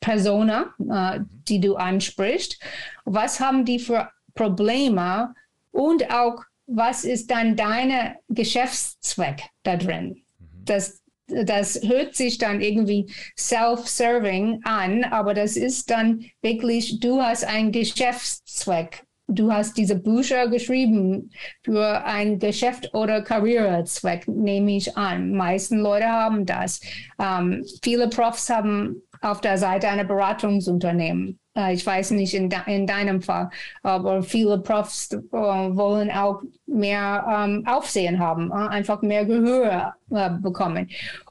Persona, äh, die du ansprichst. Was haben die für Probleme und auch was ist dann dein Geschäftszweck da drin? Mhm. Das, das hört sich dann irgendwie self-serving an, aber das ist dann wirklich, du hast einen Geschäftszweck. Du hast diese Bücher geschrieben für ein Geschäft oder Karrierezweck, nehme ich an. meisten Leute haben das. Ähm, viele Profs haben auf der Seite einer Beratungsunternehmen. Äh, ich weiß nicht in, de in deinem Fall, aber viele Profs äh, wollen auch mehr ähm, Aufsehen haben, äh, einfach mehr Gehör bekommen.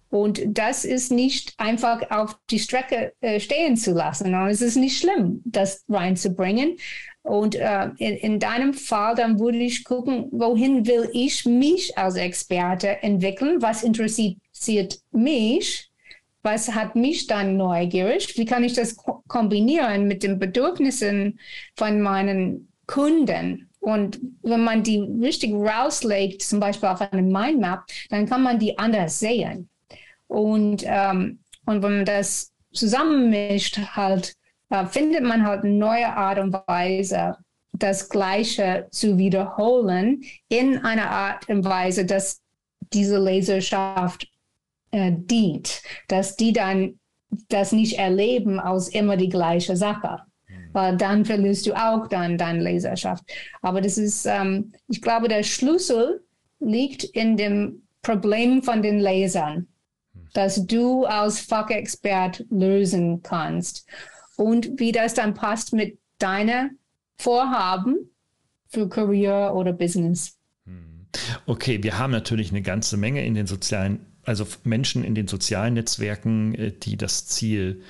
Und das ist nicht einfach auf die Strecke stehen zu lassen. Und es ist nicht schlimm, das reinzubringen. Und äh, in, in, deinem Fall, dann würde ich gucken, wohin will ich mich als Experte entwickeln? Was interessiert mich? Was hat mich dann neugierig? Wie kann ich das ko kombinieren mit den Bedürfnissen von meinen Kunden? Und wenn man die richtig rauslegt, zum Beispiel auf einem Mindmap, dann kann man die anders sehen. Und, ähm, und wenn man das zusammenmischt, halt, findet man halt eine neue Art und Weise, das Gleiche zu wiederholen in einer Art und Weise, dass diese Leserschaft äh, dient, dass die dann das nicht erleben als immer die gleiche Sache. Mhm. Weil dann verlierst du auch dann deine Leserschaft. Aber das ist, ähm, ich glaube, der Schlüssel liegt in dem Problem von den Lesern, mhm. das du als Fachexpert lösen kannst. Und wie das dann passt mit deinen Vorhaben für Career oder Business. Mhm. Okay, wir haben natürlich eine ganze Menge in den sozialen also Menschen in den sozialen Netzwerken, äh, die das Ziel,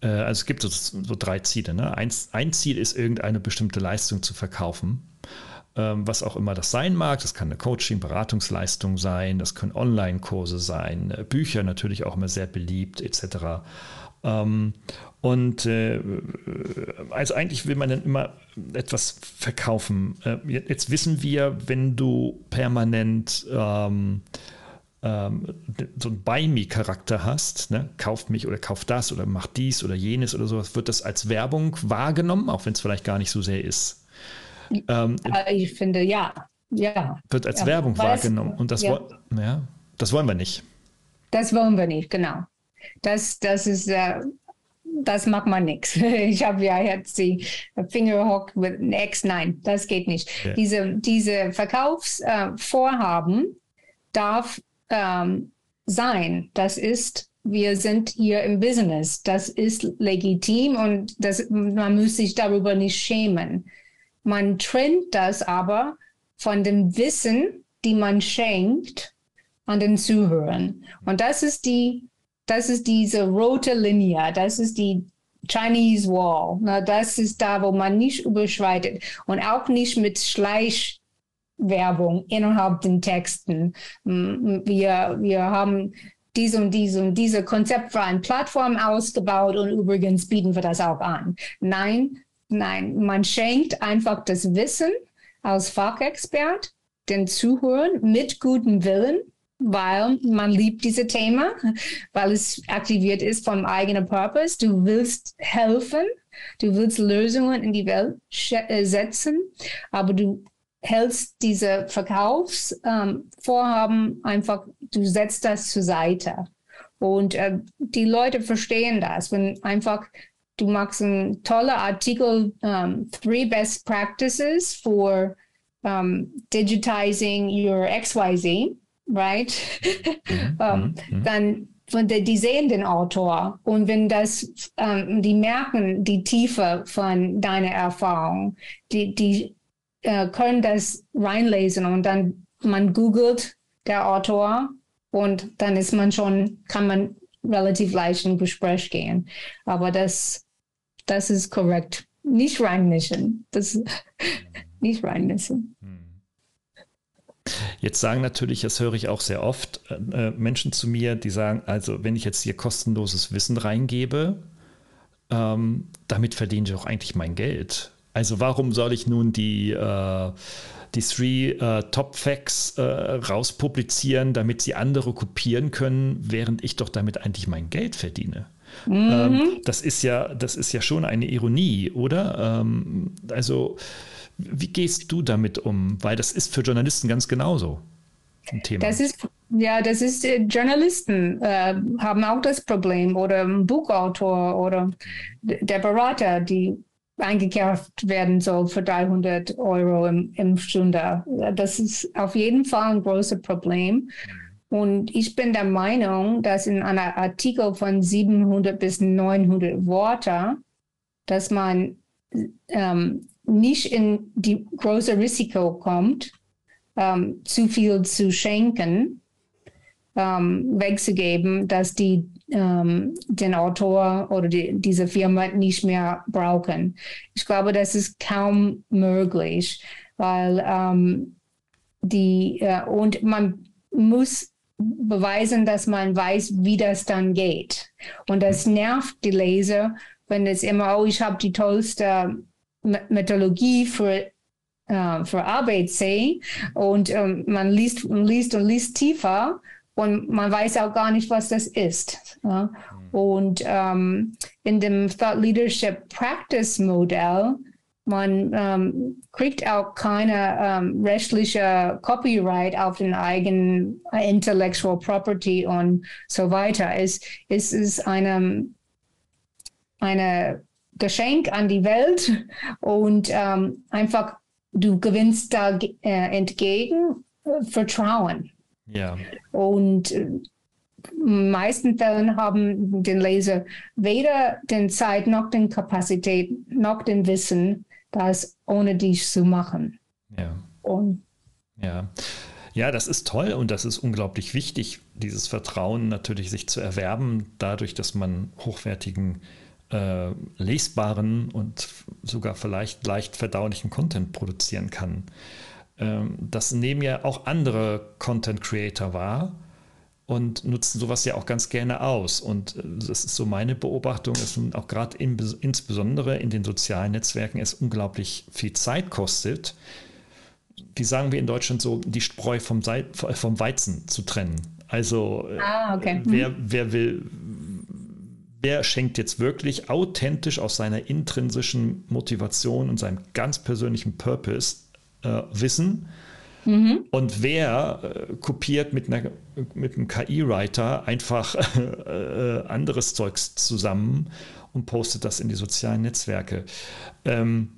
äh, also es gibt so, so drei Ziele. Ne? Ein, ein, Ziel ist, irgendeine bestimmte Leistung zu verkaufen, ähm, was auch immer das sein mag. Das kann eine Coaching, Beratungsleistung sein, das können Online-Kurse sein, äh, Bücher natürlich auch immer sehr beliebt, etc. Ähm, und äh, also eigentlich will man dann immer etwas verkaufen. Äh, jetzt wissen wir, wenn du permanent ähm, ähm, so einen Buy-Me-Charakter hast, ne? kauft mich oder kauft das oder macht dies oder jenes oder sowas, wird das als Werbung wahrgenommen, auch wenn es vielleicht gar nicht so sehr ist. Ähm, ich finde, ja. ja. Wird als ja. Werbung Weil wahrgenommen. Und das, ja. ja, das wollen wir nicht. Das wollen wir nicht, genau. Das, das ist, äh, das mag man nichts. *laughs* Ich habe ja jetzt die Fingerhook mit X. Nein, das geht nicht. Ja. Diese, diese Verkaufsvorhaben äh, darf ähm, sein. Das ist, wir sind hier im Business. Das ist legitim und das, man muss sich darüber nicht schämen. Man trennt das aber von dem Wissen, die man schenkt an den Zuhörern. Und das ist die, das ist diese rote Linie. Das ist die Chinese Wall. Na, das ist da, wo man nicht überschreitet und auch nicht mit Schleich Werbung innerhalb den Texten. Wir, wir haben diese und diese und diese konzeptfreien Plattform ausgebaut und übrigens bieten wir das auch an. Nein, nein, man schenkt einfach das Wissen als Fachexpert den Zuhörern mit gutem Willen, weil man liebt diese Thema, weil es aktiviert ist vom eigenen Purpose. Du willst helfen, du willst Lösungen in die Welt äh, setzen, aber du hältst diese Verkaufsvorhaben ähm, einfach, du setzt das zur Seite. Und äh, die Leute verstehen das, wenn einfach du machst einen tollen Artikel, um, Three Best Practices for um, Digitizing Your XYZ right? Mhm. um, *laughs* mhm. Dann von der, die sehen den Autor und wenn das, ähm, die merken die Tiefe von deiner Erfahrung, die, die äh, können das reinlesen und dann man googelt der Autor und dann ist man schon, kann man relativ leicht in Gespräch gehen. Aber das, das ist korrekt. Nicht reinmischen. Das *laughs* nicht reinmischen. Jetzt sagen natürlich, das höre ich auch sehr oft, äh, Menschen zu mir, die sagen, also wenn ich jetzt hier kostenloses Wissen reingebe, ähm, damit verdiene ich auch eigentlich mein Geld. Also warum soll ich nun die, äh, die Three äh, Top Facts äh, rauspublizieren, damit sie andere kopieren können, während ich doch damit eigentlich mein Geld verdiene? Mhm. Ähm, das ist ja, das ist ja schon eine Ironie, oder? Ähm, also wie gehst du damit um? Weil das ist für Journalisten ganz genauso ein Thema. Das ist, ja, das ist, äh, Journalisten äh, haben auch das Problem oder ein Buchautor oder der Berater, die eingekauft werden soll für 300 Euro im, im Stunde. Das ist auf jeden Fall ein großes Problem. Und ich bin der Meinung, dass in einem Artikel von 700 bis 900 Worten, dass man ähm, nicht in die große Risiko kommt, ähm, zu viel zu schenken, ähm, wegzugeben, dass die ähm, den Autor oder die, diese Firma nicht mehr brauchen. Ich glaube, das ist kaum möglich, weil ähm, die äh, und man muss beweisen, dass man weiß, wie das dann geht. Und das nervt die Leser, wenn es immer, oh, ich habe die tollste Methodologie für, äh, für ABC und ähm, man liest und liest und liest tiefer und man weiß auch gar nicht, was das ist. Ja? Mhm. Und ähm, in dem Thought Leadership Practice Modell, man ähm, kriegt auch keine ähm, rechtliche Copyright auf den eigenen Intellectual Property und so weiter. Es, es ist eine, eine Geschenk an die Welt und ähm, einfach du gewinnst da äh, entgegen äh, Vertrauen. Ja. Und äh, meisten Fällen haben den Leser weder den Zeit noch den Kapazität noch den Wissen, das ohne dich zu machen. Ja. Und ja. Ja, das ist toll und das ist unglaublich wichtig, dieses Vertrauen natürlich sich zu erwerben, dadurch, dass man hochwertigen äh, lesbaren und sogar vielleicht leicht verdaulichen Content produzieren kann. Ähm, das nehmen ja auch andere Content Creator wahr und nutzen sowas ja auch ganz gerne aus. Und äh, das ist so meine Beobachtung, dass auch gerade in, insbesondere in den sozialen Netzwerken es unglaublich viel Zeit kostet, wie sagen wir in Deutschland so, die Spreu vom, vom Weizen zu trennen. Also äh, ah, okay. wer, mhm. wer will wer schenkt jetzt wirklich authentisch aus seiner intrinsischen Motivation und seinem ganz persönlichen Purpose äh, Wissen mhm. und wer äh, kopiert mit, einer, mit einem KI-Writer einfach *laughs* äh, anderes Zeugs zusammen und postet das in die sozialen Netzwerke. Ähm,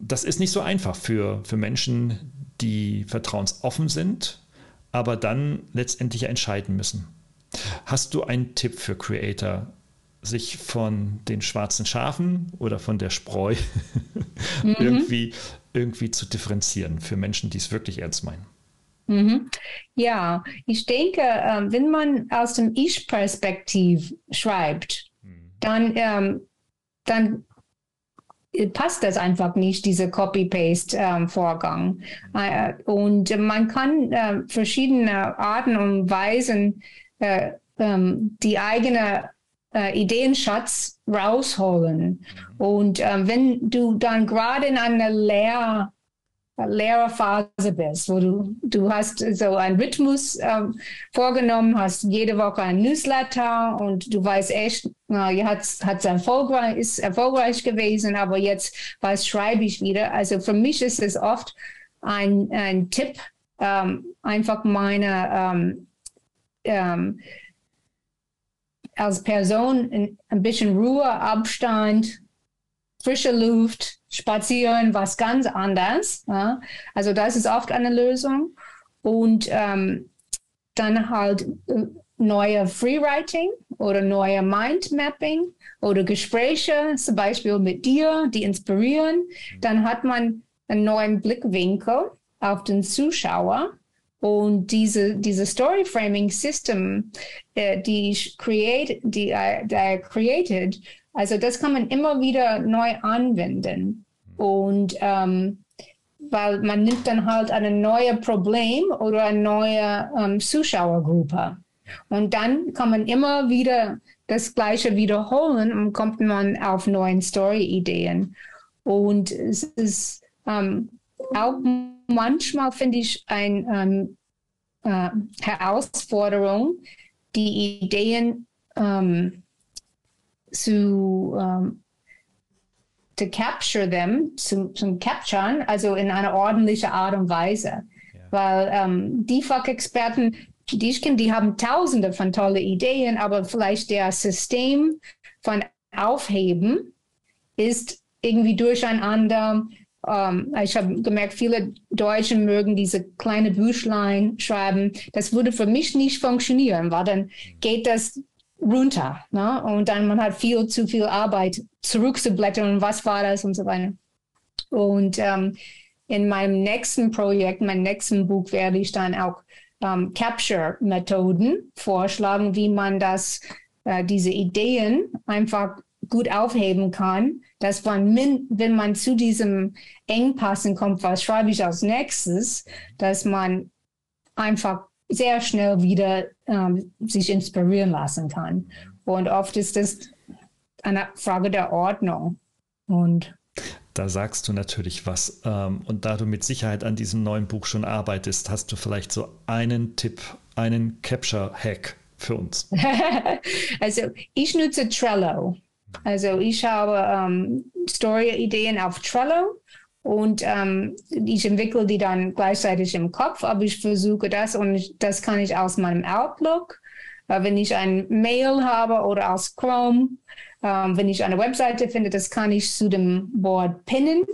das ist nicht so einfach für, für Menschen, die vertrauensoffen sind, aber dann letztendlich entscheiden müssen. Hast du einen Tipp für Creator, sich von den schwarzen Schafen oder von der Spreu *laughs* mhm. irgendwie, irgendwie zu differenzieren für Menschen, die es wirklich ernst meinen. Mhm. Ja, ich denke, ähm, wenn man aus dem Ich-Perspektiv schreibt, mhm. dann, ähm, dann passt das einfach nicht, dieser Copy-Paste-Vorgang. Mhm. Äh, und man kann äh, verschiedene Arten und Weisen äh, ähm, die eigene äh, Ideenschatz rausholen. Und äh, wenn du dann gerade in einer Lehrerphase bist, wo du, du hast so einen Rhythmus ähm, vorgenommen, hast jede Woche ein Newsletter und du weißt echt, jetzt hat es erfolgreich, ist erfolgreich gewesen, aber jetzt was schreibe ich wieder. Also für mich ist es oft ein, ein Tipp, ähm, einfach meine ähm, ähm, als Person ein bisschen Ruhe, Abstand, frische Luft, spazieren, was ganz anderes. Ja? Also das ist oft eine Lösung. Und ähm, dann halt äh, neue Freewriting oder neue Mindmapping oder Gespräche, zum Beispiel mit dir, die inspirieren. Dann hat man einen neuen Blickwinkel auf den Zuschauer. Und diese, diese Story Framing System, äh, die ich create, die, äh, die created, also das kann man immer wieder neu anwenden. Und ähm, weil man nimmt dann halt ein neues Problem oder eine neue ähm, Zuschauergruppe. Und dann kann man immer wieder das Gleiche wiederholen und kommt man auf neue Story-Ideen. Und es ist ähm, auch manchmal, finde ich, eine ähm, äh, Herausforderung, die Ideen ähm, zu um, to capture them, zum, zum Capturen, also in einer ordentlichen Art und Weise. Ja. Weil ähm, die Fachexperten, die ich kenne, die haben tausende von tolle Ideen, aber vielleicht der System von Aufheben ist irgendwie durcheinander. Um, ich habe gemerkt, viele Deutsche mögen diese kleine Büchlein schreiben. Das würde für mich nicht funktionieren, weil dann geht das runter. Ne? Und dann man hat viel zu viel Arbeit zurückzublättern was war das und so weiter. Und ähm, in meinem nächsten Projekt, meinem nächsten Buch werde ich dann auch ähm, Capture-Methoden vorschlagen, wie man das, äh, diese Ideen einfach gut aufheben kann, dass man, wenn man zu diesem Engpassen kommt, was schreibe ich als nächstes, dass man einfach sehr schnell wieder ähm, sich inspirieren lassen kann. Und oft ist das eine Frage der Ordnung. Und da sagst du natürlich was. Ähm, und da du mit Sicherheit an diesem neuen Buch schon arbeitest, hast du vielleicht so einen Tipp, einen Capture-Hack für uns. *laughs* also ich nutze Trello. Also ich habe ähm, Story-Ideen auf Trello und ähm, ich entwickle die dann gleichzeitig im Kopf, aber ich versuche das und das kann ich aus meinem Outlook, äh, wenn ich ein Mail habe oder aus Chrome, äh, wenn ich eine Webseite finde, das kann ich zu dem Board pinnen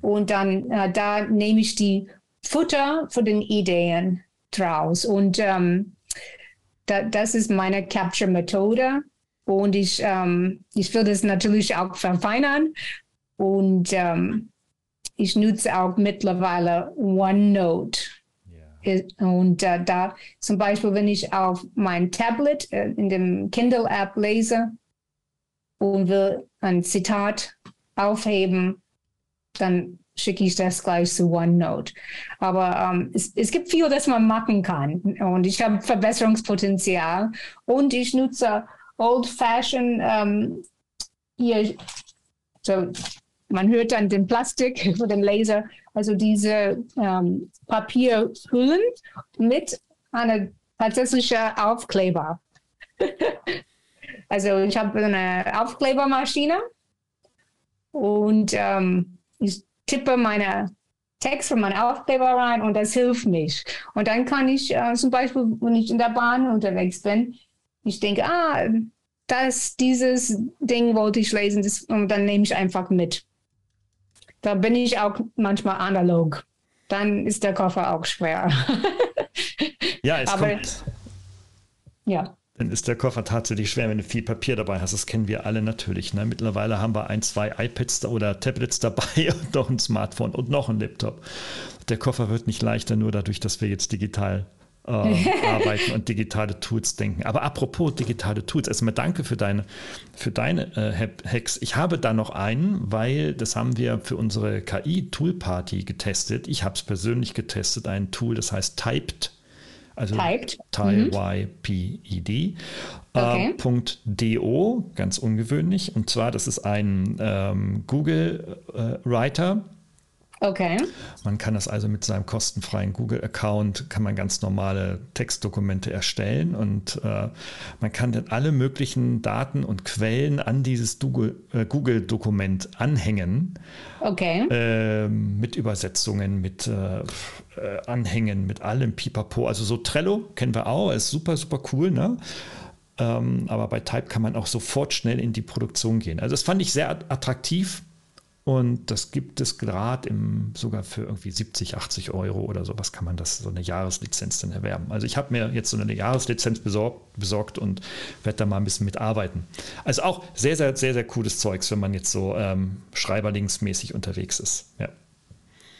und dann äh, da nehme ich die Futter für den Ideen draus. Und ähm, da, das ist meine Capture-Methode und ich, ähm, ich will das natürlich auch verfeinern und ähm, ich nutze auch mittlerweile OneNote. Und äh, da zum Beispiel, wenn ich auf mein Tablet äh, in dem Kindle-App lese und will ein Zitat aufheben, dann schicke ich das gleich zu OneNote. Aber ähm, es, es gibt viel, das man machen kann. Und ich habe Verbesserungspotenzial. Und ich nutze Old-Fashioned ähm, hier, so man hört dann den Plastik *laughs* von dem Laser, also diese ähm, Papierhüllen mit einer tatsächlichen Aufkleber. *laughs* also ich habe eine Aufklebermaschine und ähm, ich tippe meine Text von meinem Aufkleber rein und das hilft mich. Und dann kann ich äh, zum Beispiel, wenn ich in der Bahn unterwegs bin, ich denke, ah, das, dieses Ding wollte ich lesen, das, und dann nehme ich einfach mit. Da bin ich auch manchmal analog. Dann ist der Koffer auch schwer. *laughs* ja, es Aber, kommt. Ja. Dann ist der Koffer tatsächlich schwer, wenn du viel Papier dabei hast. Das kennen wir alle natürlich. Ne? Mittlerweile haben wir ein, zwei iPads oder Tablets dabei *laughs* und noch ein Smartphone und noch ein Laptop. Der Koffer wird nicht leichter, nur dadurch, dass wir jetzt digital äh, arbeiten und digitale Tools denken. Aber apropos digitale Tools, erstmal danke für deine, für deine äh, Hacks. Ich habe da noch einen, weil das haben wir für unsere KI-Tool-Party getestet. Ich habe es persönlich getestet, ein Tool, das heißt Typed. Also Typed. T-Y-P-E-D. Okay. Äh, .do, ganz ungewöhnlich. Und zwar, das ist ein ähm, Google äh, Writer, Okay. Man kann das also mit seinem kostenfreien Google-Account, kann man ganz normale Textdokumente erstellen und äh, man kann dann alle möglichen Daten und Quellen an dieses äh, Google-Dokument anhängen. Okay. Äh, mit Übersetzungen, mit äh, äh, Anhängen, mit allem Pipapo. Also so Trello kennen wir auch, ist super, super cool, ne? Ähm, aber bei Type kann man auch sofort schnell in die Produktion gehen. Also das fand ich sehr attraktiv und das gibt es gerade sogar für irgendwie 70, 80 Euro oder sowas kann man das, so eine Jahreslizenz dann erwerben. Also ich habe mir jetzt so eine Jahreslizenz besorgt, besorgt und werde da mal ein bisschen mitarbeiten. Also auch sehr, sehr, sehr, sehr cooles Zeugs, wenn man jetzt so ähm, schreiberlingsmäßig unterwegs ist. Ja.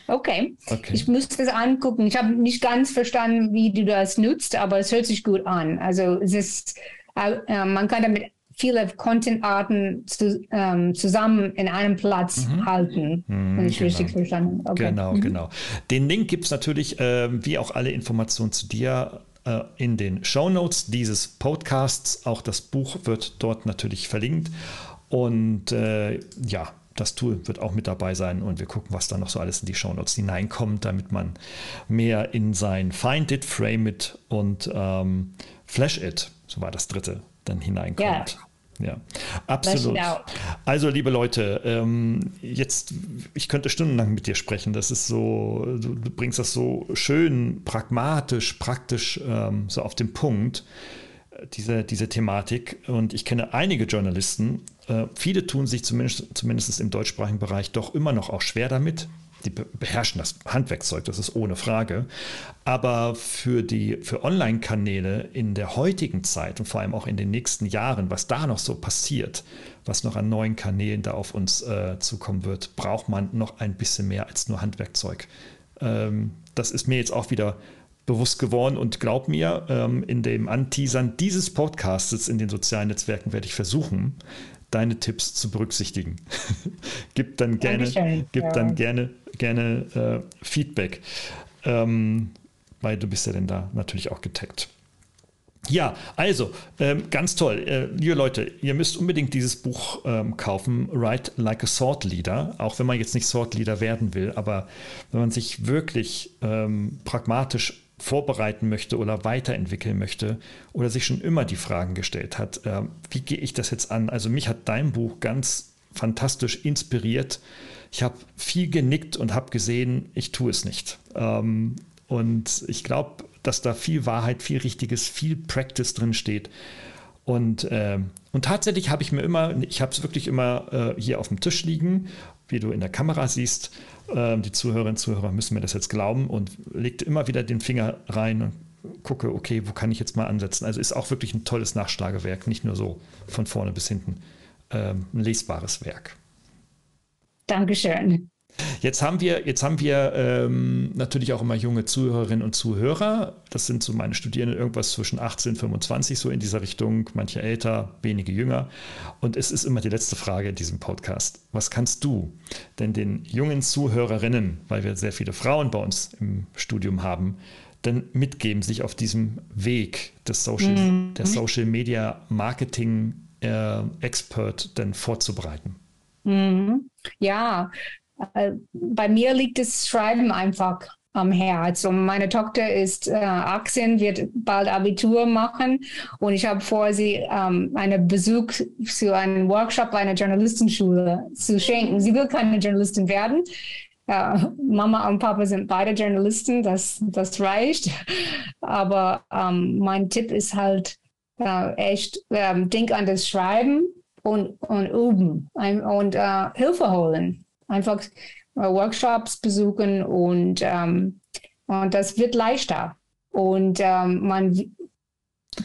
Okay. okay. Ich muss das angucken. Ich habe nicht ganz verstanden, wie du das nutzt, aber es hört sich gut an. Also es ist, äh, man kann damit viele Content-Arten zu, ähm, zusammen in einem Platz mhm. halten, mhm, wenn ich genau. richtig verstanden habe. Okay. Genau, mhm. genau. Den Link gibt es natürlich, äh, wie auch alle Informationen zu dir, äh, in den Show Notes dieses Podcasts. Auch das Buch wird dort natürlich verlinkt. Und äh, ja, das Tool wird auch mit dabei sein und wir gucken, was da noch so alles in die Show Notes hineinkommt, damit man mehr in sein Find It, Frame It und ähm, Flash It, so war das dritte, dann hineinkommt. Ja. Ja, absolut. Also, liebe Leute, ähm, jetzt, ich könnte stundenlang mit dir sprechen. Das ist so, du, bringst das so schön, pragmatisch, praktisch ähm, so auf den Punkt, äh, diese, diese Thematik. Und ich kenne einige Journalisten, äh, viele tun sich zumindest, zumindest im deutschsprachigen Bereich doch immer noch auch schwer damit, die beherrschen das Handwerkszeug, das ist ohne Frage. Aber für die für Online-Kanäle in der heutigen Zeit und vor allem auch in den nächsten Jahren, was da noch so passiert, was noch an neuen Kanälen da auf uns äh, zukommen wird, braucht man noch ein bisschen mehr als nur Handwerkzeug. Ähm, das ist mir jetzt auch wieder bewusst geworden und glaub mir, ähm, in dem Anteasern dieses Podcasts in den sozialen Netzwerken werde ich versuchen, deine Tipps zu berücksichtigen. *laughs* gib dann gerne, gib ja. dann gerne, gerne äh, Feedback, ähm, weil du bist ja dann da natürlich auch getaggt. Ja, also ähm, ganz toll. Äh, liebe Leute, ihr müsst unbedingt dieses Buch ähm, kaufen, Write Like a Sword Leader, auch wenn man jetzt nicht Sword Leader werden will, aber wenn man sich wirklich ähm, pragmatisch vorbereiten möchte oder weiterentwickeln möchte oder sich schon immer die Fragen gestellt hat, äh, wie gehe ich das jetzt an? Also mich hat dein Buch ganz fantastisch inspiriert. Ich habe viel genickt und habe gesehen, ich tue es nicht. Ähm, und ich glaube, dass da viel Wahrheit, viel Richtiges, viel Practice drin steht. Und, äh, und tatsächlich habe ich mir immer, ich habe es wirklich immer äh, hier auf dem Tisch liegen, wie du in der Kamera siehst. Äh, die Zuhörerinnen und Zuhörer müssen mir das jetzt glauben und legte immer wieder den Finger rein und gucke, okay, wo kann ich jetzt mal ansetzen? Also ist auch wirklich ein tolles Nachschlagewerk, nicht nur so von vorne bis hinten ähm, ein lesbares Werk. Dankeschön. Jetzt haben wir, jetzt haben wir ähm, natürlich auch immer junge Zuhörerinnen und Zuhörer. Das sind so meine Studierenden irgendwas zwischen 18 und 25, so in dieser Richtung, manche älter, wenige jünger. Und es ist immer die letzte Frage in diesem Podcast. Was kannst du denn den jungen Zuhörerinnen, weil wir sehr viele Frauen bei uns im Studium haben, denn mitgeben, sich auf diesem Weg des Social, mhm. der Social Media Marketing äh, Expert denn vorzubereiten? Mhm. Ja, bei mir liegt das Schreiben einfach am Herz. Und meine Tochter ist äh, 18, wird bald Abitur machen und ich habe vor, sie ähm, einen Besuch zu einem Workshop einer Journalistenschule zu schenken. Sie will keine Journalistin werden. Äh, Mama und Papa sind beide Journalisten, das, das reicht. Aber ähm, mein Tipp ist halt äh, echt, ähm, denk an das Schreiben und, und üben und äh, Hilfe holen einfach äh, Workshops besuchen und, ähm, und das wird leichter. Und ähm, man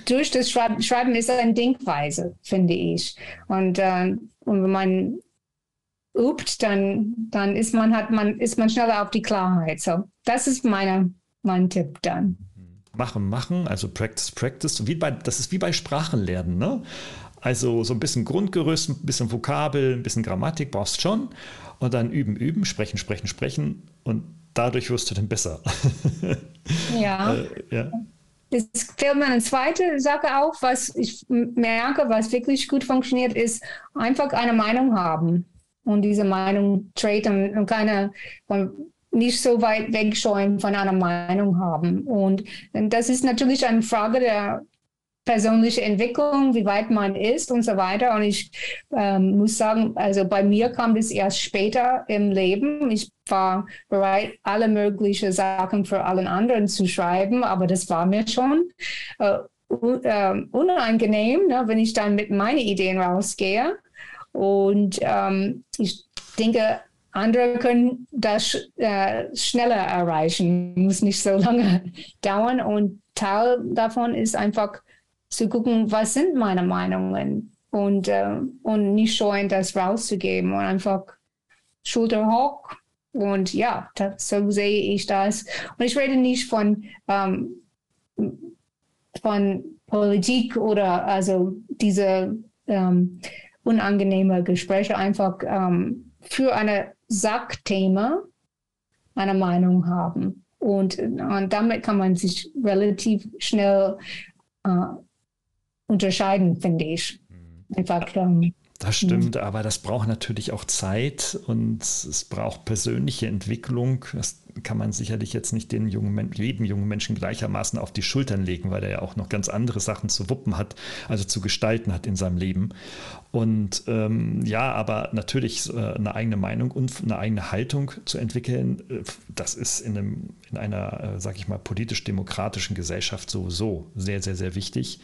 durch das Schreiben, ist eine Denkweise, finde ich. Und, äh, und wenn man übt, dann, dann ist man, hat man, ist man schneller auf die Klarheit. So, das ist meine, mein Tipp dann. Machen, machen, also Practice, Practice. Wie bei, das ist wie bei Sprachenlernen, ne? Also so ein bisschen Grundgerüst, ein bisschen Vokabel, ein bisschen Grammatik brauchst schon und dann üben, üben, sprechen, sprechen, sprechen und dadurch wirst du dann besser. *laughs* Ja. äh, ja. Es fällt mir eine zweite Sache auf, was ich merke, was wirklich gut funktioniert, ist einfach eine Meinung haben. und diese Meinung treten und keine nicht so weit wegscheuen von einer Meinung haben. Und das ist natürlich eine Frage der persönliche Entwicklung, wie weit man ist und so weiter. Und ich ähm, muss sagen, also bei mir kam das erst später im Leben. Ich war bereit, alle möglichen Sachen für allen anderen zu schreiben, aber das war mir schon äh, un äh, unangenehm, ne, wenn ich dann mit meinen Ideen rausgehe. Und ähm, ich denke, andere können das äh, schneller erreichen, muss nicht so *laughs* lange dauern. Und Teil davon ist einfach zu gucken, was sind meine Meinungen und, äh, und nicht scheuen, das rauszugeben und einfach Schulter hoch. Und ja, das, so sehe ich das. Und ich rede nicht von, ähm, von Politik oder also diese ähm, unangenehme Gespräche einfach ähm, für eine Sackthema eine Meinung haben. Und, und damit kann man sich relativ schnell äh, unterscheiden, finde ich. Mhm. Einfach. Ähm, das stimmt, aber das braucht natürlich auch Zeit und es braucht persönliche Entwicklung. Das kann man sicherlich jetzt nicht den jungen, jedem jungen Menschen gleichermaßen auf die Schultern legen, weil er ja auch noch ganz andere Sachen zu wuppen hat, also zu gestalten hat in seinem Leben. Und ähm, ja, aber natürlich äh, eine eigene Meinung und eine eigene Haltung zu entwickeln, äh, das ist in, einem, in einer, äh, sag ich mal, politisch-demokratischen Gesellschaft sowieso sehr, sehr, sehr wichtig.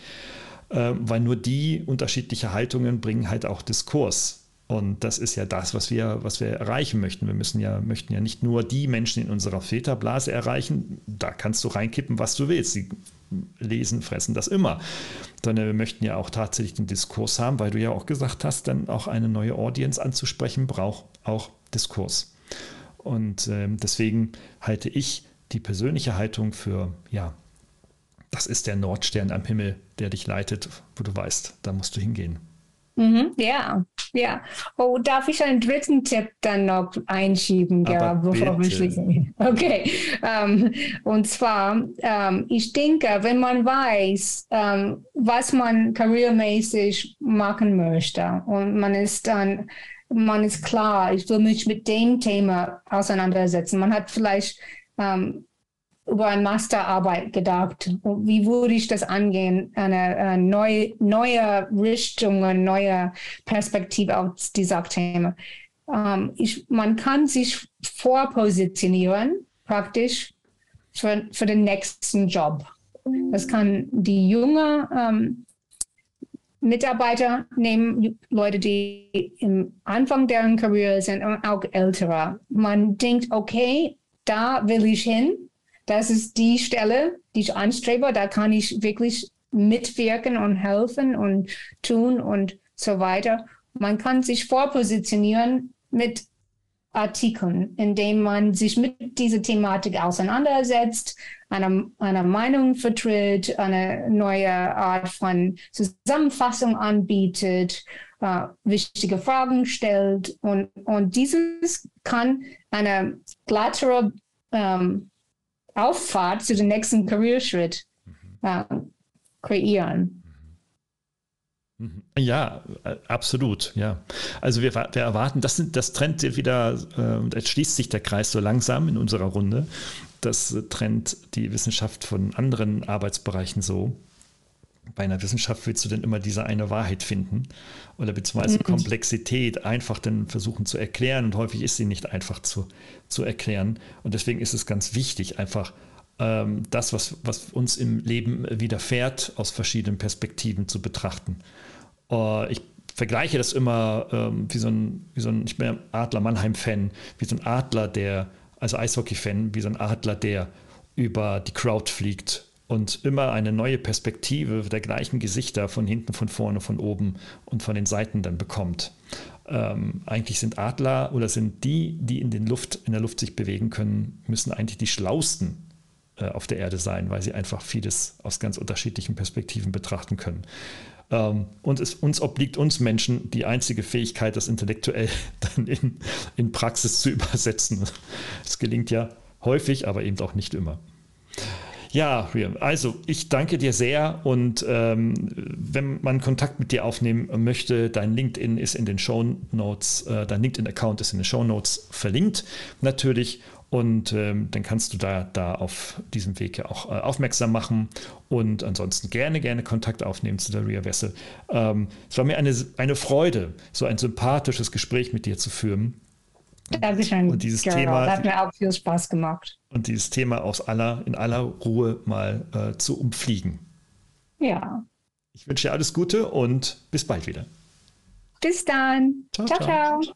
Ähm, weil nur die unterschiedliche Haltungen bringen halt auch Diskurs. Und das ist ja das, was wir, was wir erreichen möchten. Wir müssen ja, möchten ja nicht nur die Menschen in unserer Filterblase erreichen, da kannst du reinkippen, was du willst. Sie lesen, fressen das immer. Sondern wir möchten ja auch tatsächlich den Diskurs haben, weil du ja auch gesagt hast, dann auch eine neue Audience anzusprechen, braucht auch Diskurs. Und äh, deswegen halte ich die persönliche Haltung für ja, das ist der Nordstern am Himmel, der dich leitet, wo du weißt, da musst du hingehen. Mhm, ja, ja. Oh, darf ich einen dritten Tipp dann noch einschieben, ja, bevor wir schließen? *laughs* Okay. Um, ähm, und zwar, um, ähm, ich denke, wenn man weiß, um, ähm, was man karrieremäßig machen möchte und man ist dann, man ist klar, ich will mich mit dem Thema auseinandersetzen. Man hat vielleicht über eine Masterarbeit gedacht. Wie würde ich das angehen? Eine, eine neue, neue Richtung, eine neue Perspektive auf dieser Thema. Ähm, ich, man kann sich vorpositionieren, praktisch, für, für den nächsten Job. Das kann die junge ähm, Mitarbeiter nehmen, Leute, die im Anfang deren Karriere sind und auch ältere. Man denkt, okay, da will ich hin das ist die Stelle, die ich anstrebe. Da kann ich wirklich mitwirken und helfen und tun und so weiter. Man kann sich vorpositionieren mit Artikeln, indem man sich mit dieser Thematik auseinandersetzt, eine, eine Meinung vertritt, eine neue Art von Zusammenfassung anbietet, äh, wichtige Fragen stellt. Und, und dieses kann eine glattere ähm, Auffahrt zu dem nächsten Karriereschritt äh, kreieren. Mhm. Ja, äh, absolut, ja. Also wir, wir erwarten, das, sind, das trennt wieder, äh, jetzt schließt sich der Kreis so langsam in unserer Runde. Das trennt die Wissenschaft von anderen Arbeitsbereichen so. Bei einer Wissenschaft willst du denn immer diese eine Wahrheit finden oder beziehungsweise mhm. Komplexität einfach dann versuchen zu erklären und häufig ist sie nicht einfach zu, zu erklären. Und deswegen ist es ganz wichtig, einfach ähm, das, was, was uns im Leben widerfährt, aus verschiedenen Perspektiven zu betrachten. Äh, ich vergleiche das immer ähm, wie, so ein, wie so ein, ich bin Adler Mannheim-Fan, wie so ein Adler, der, also Eishockey-Fan, wie so ein Adler, der über die Crowd fliegt und immer eine neue Perspektive der gleichen Gesichter von hinten, von vorne, von oben und von den Seiten dann bekommt. Ähm, eigentlich sind Adler oder sind die, die in, den Luft, in der Luft sich bewegen können, müssen eigentlich die schlausten äh, auf der Erde sein, weil sie einfach vieles aus ganz unterschiedlichen Perspektiven betrachten können. Ähm, und es uns obliegt uns Menschen die einzige Fähigkeit, das intellektuell *laughs* dann in, in Praxis zu übersetzen. Es gelingt ja häufig, aber eben auch nicht immer. Ja, also ich danke dir sehr und ähm, wenn man Kontakt mit dir aufnehmen möchte, dein LinkedIn ist in den Show Notes, äh, dein LinkedIn-Account ist in den Show Notes verlinkt natürlich und ähm, dann kannst du da, da auf diesem Weg ja auch äh, aufmerksam machen und ansonsten gerne, gerne Kontakt aufnehmen zu der Ria Wessel. Ähm, es war mir eine, eine Freude, so ein sympathisches Gespräch mit dir zu führen. Dankeschön. Und dieses Girl, Thema. Das hat mir auch viel Spaß gemacht. Und dieses Thema aus aller, in aller Ruhe mal äh, zu umfliegen. Ja. Ich wünsche dir alles Gute und bis bald wieder. Bis dann. ciao. ciao. ciao. ciao.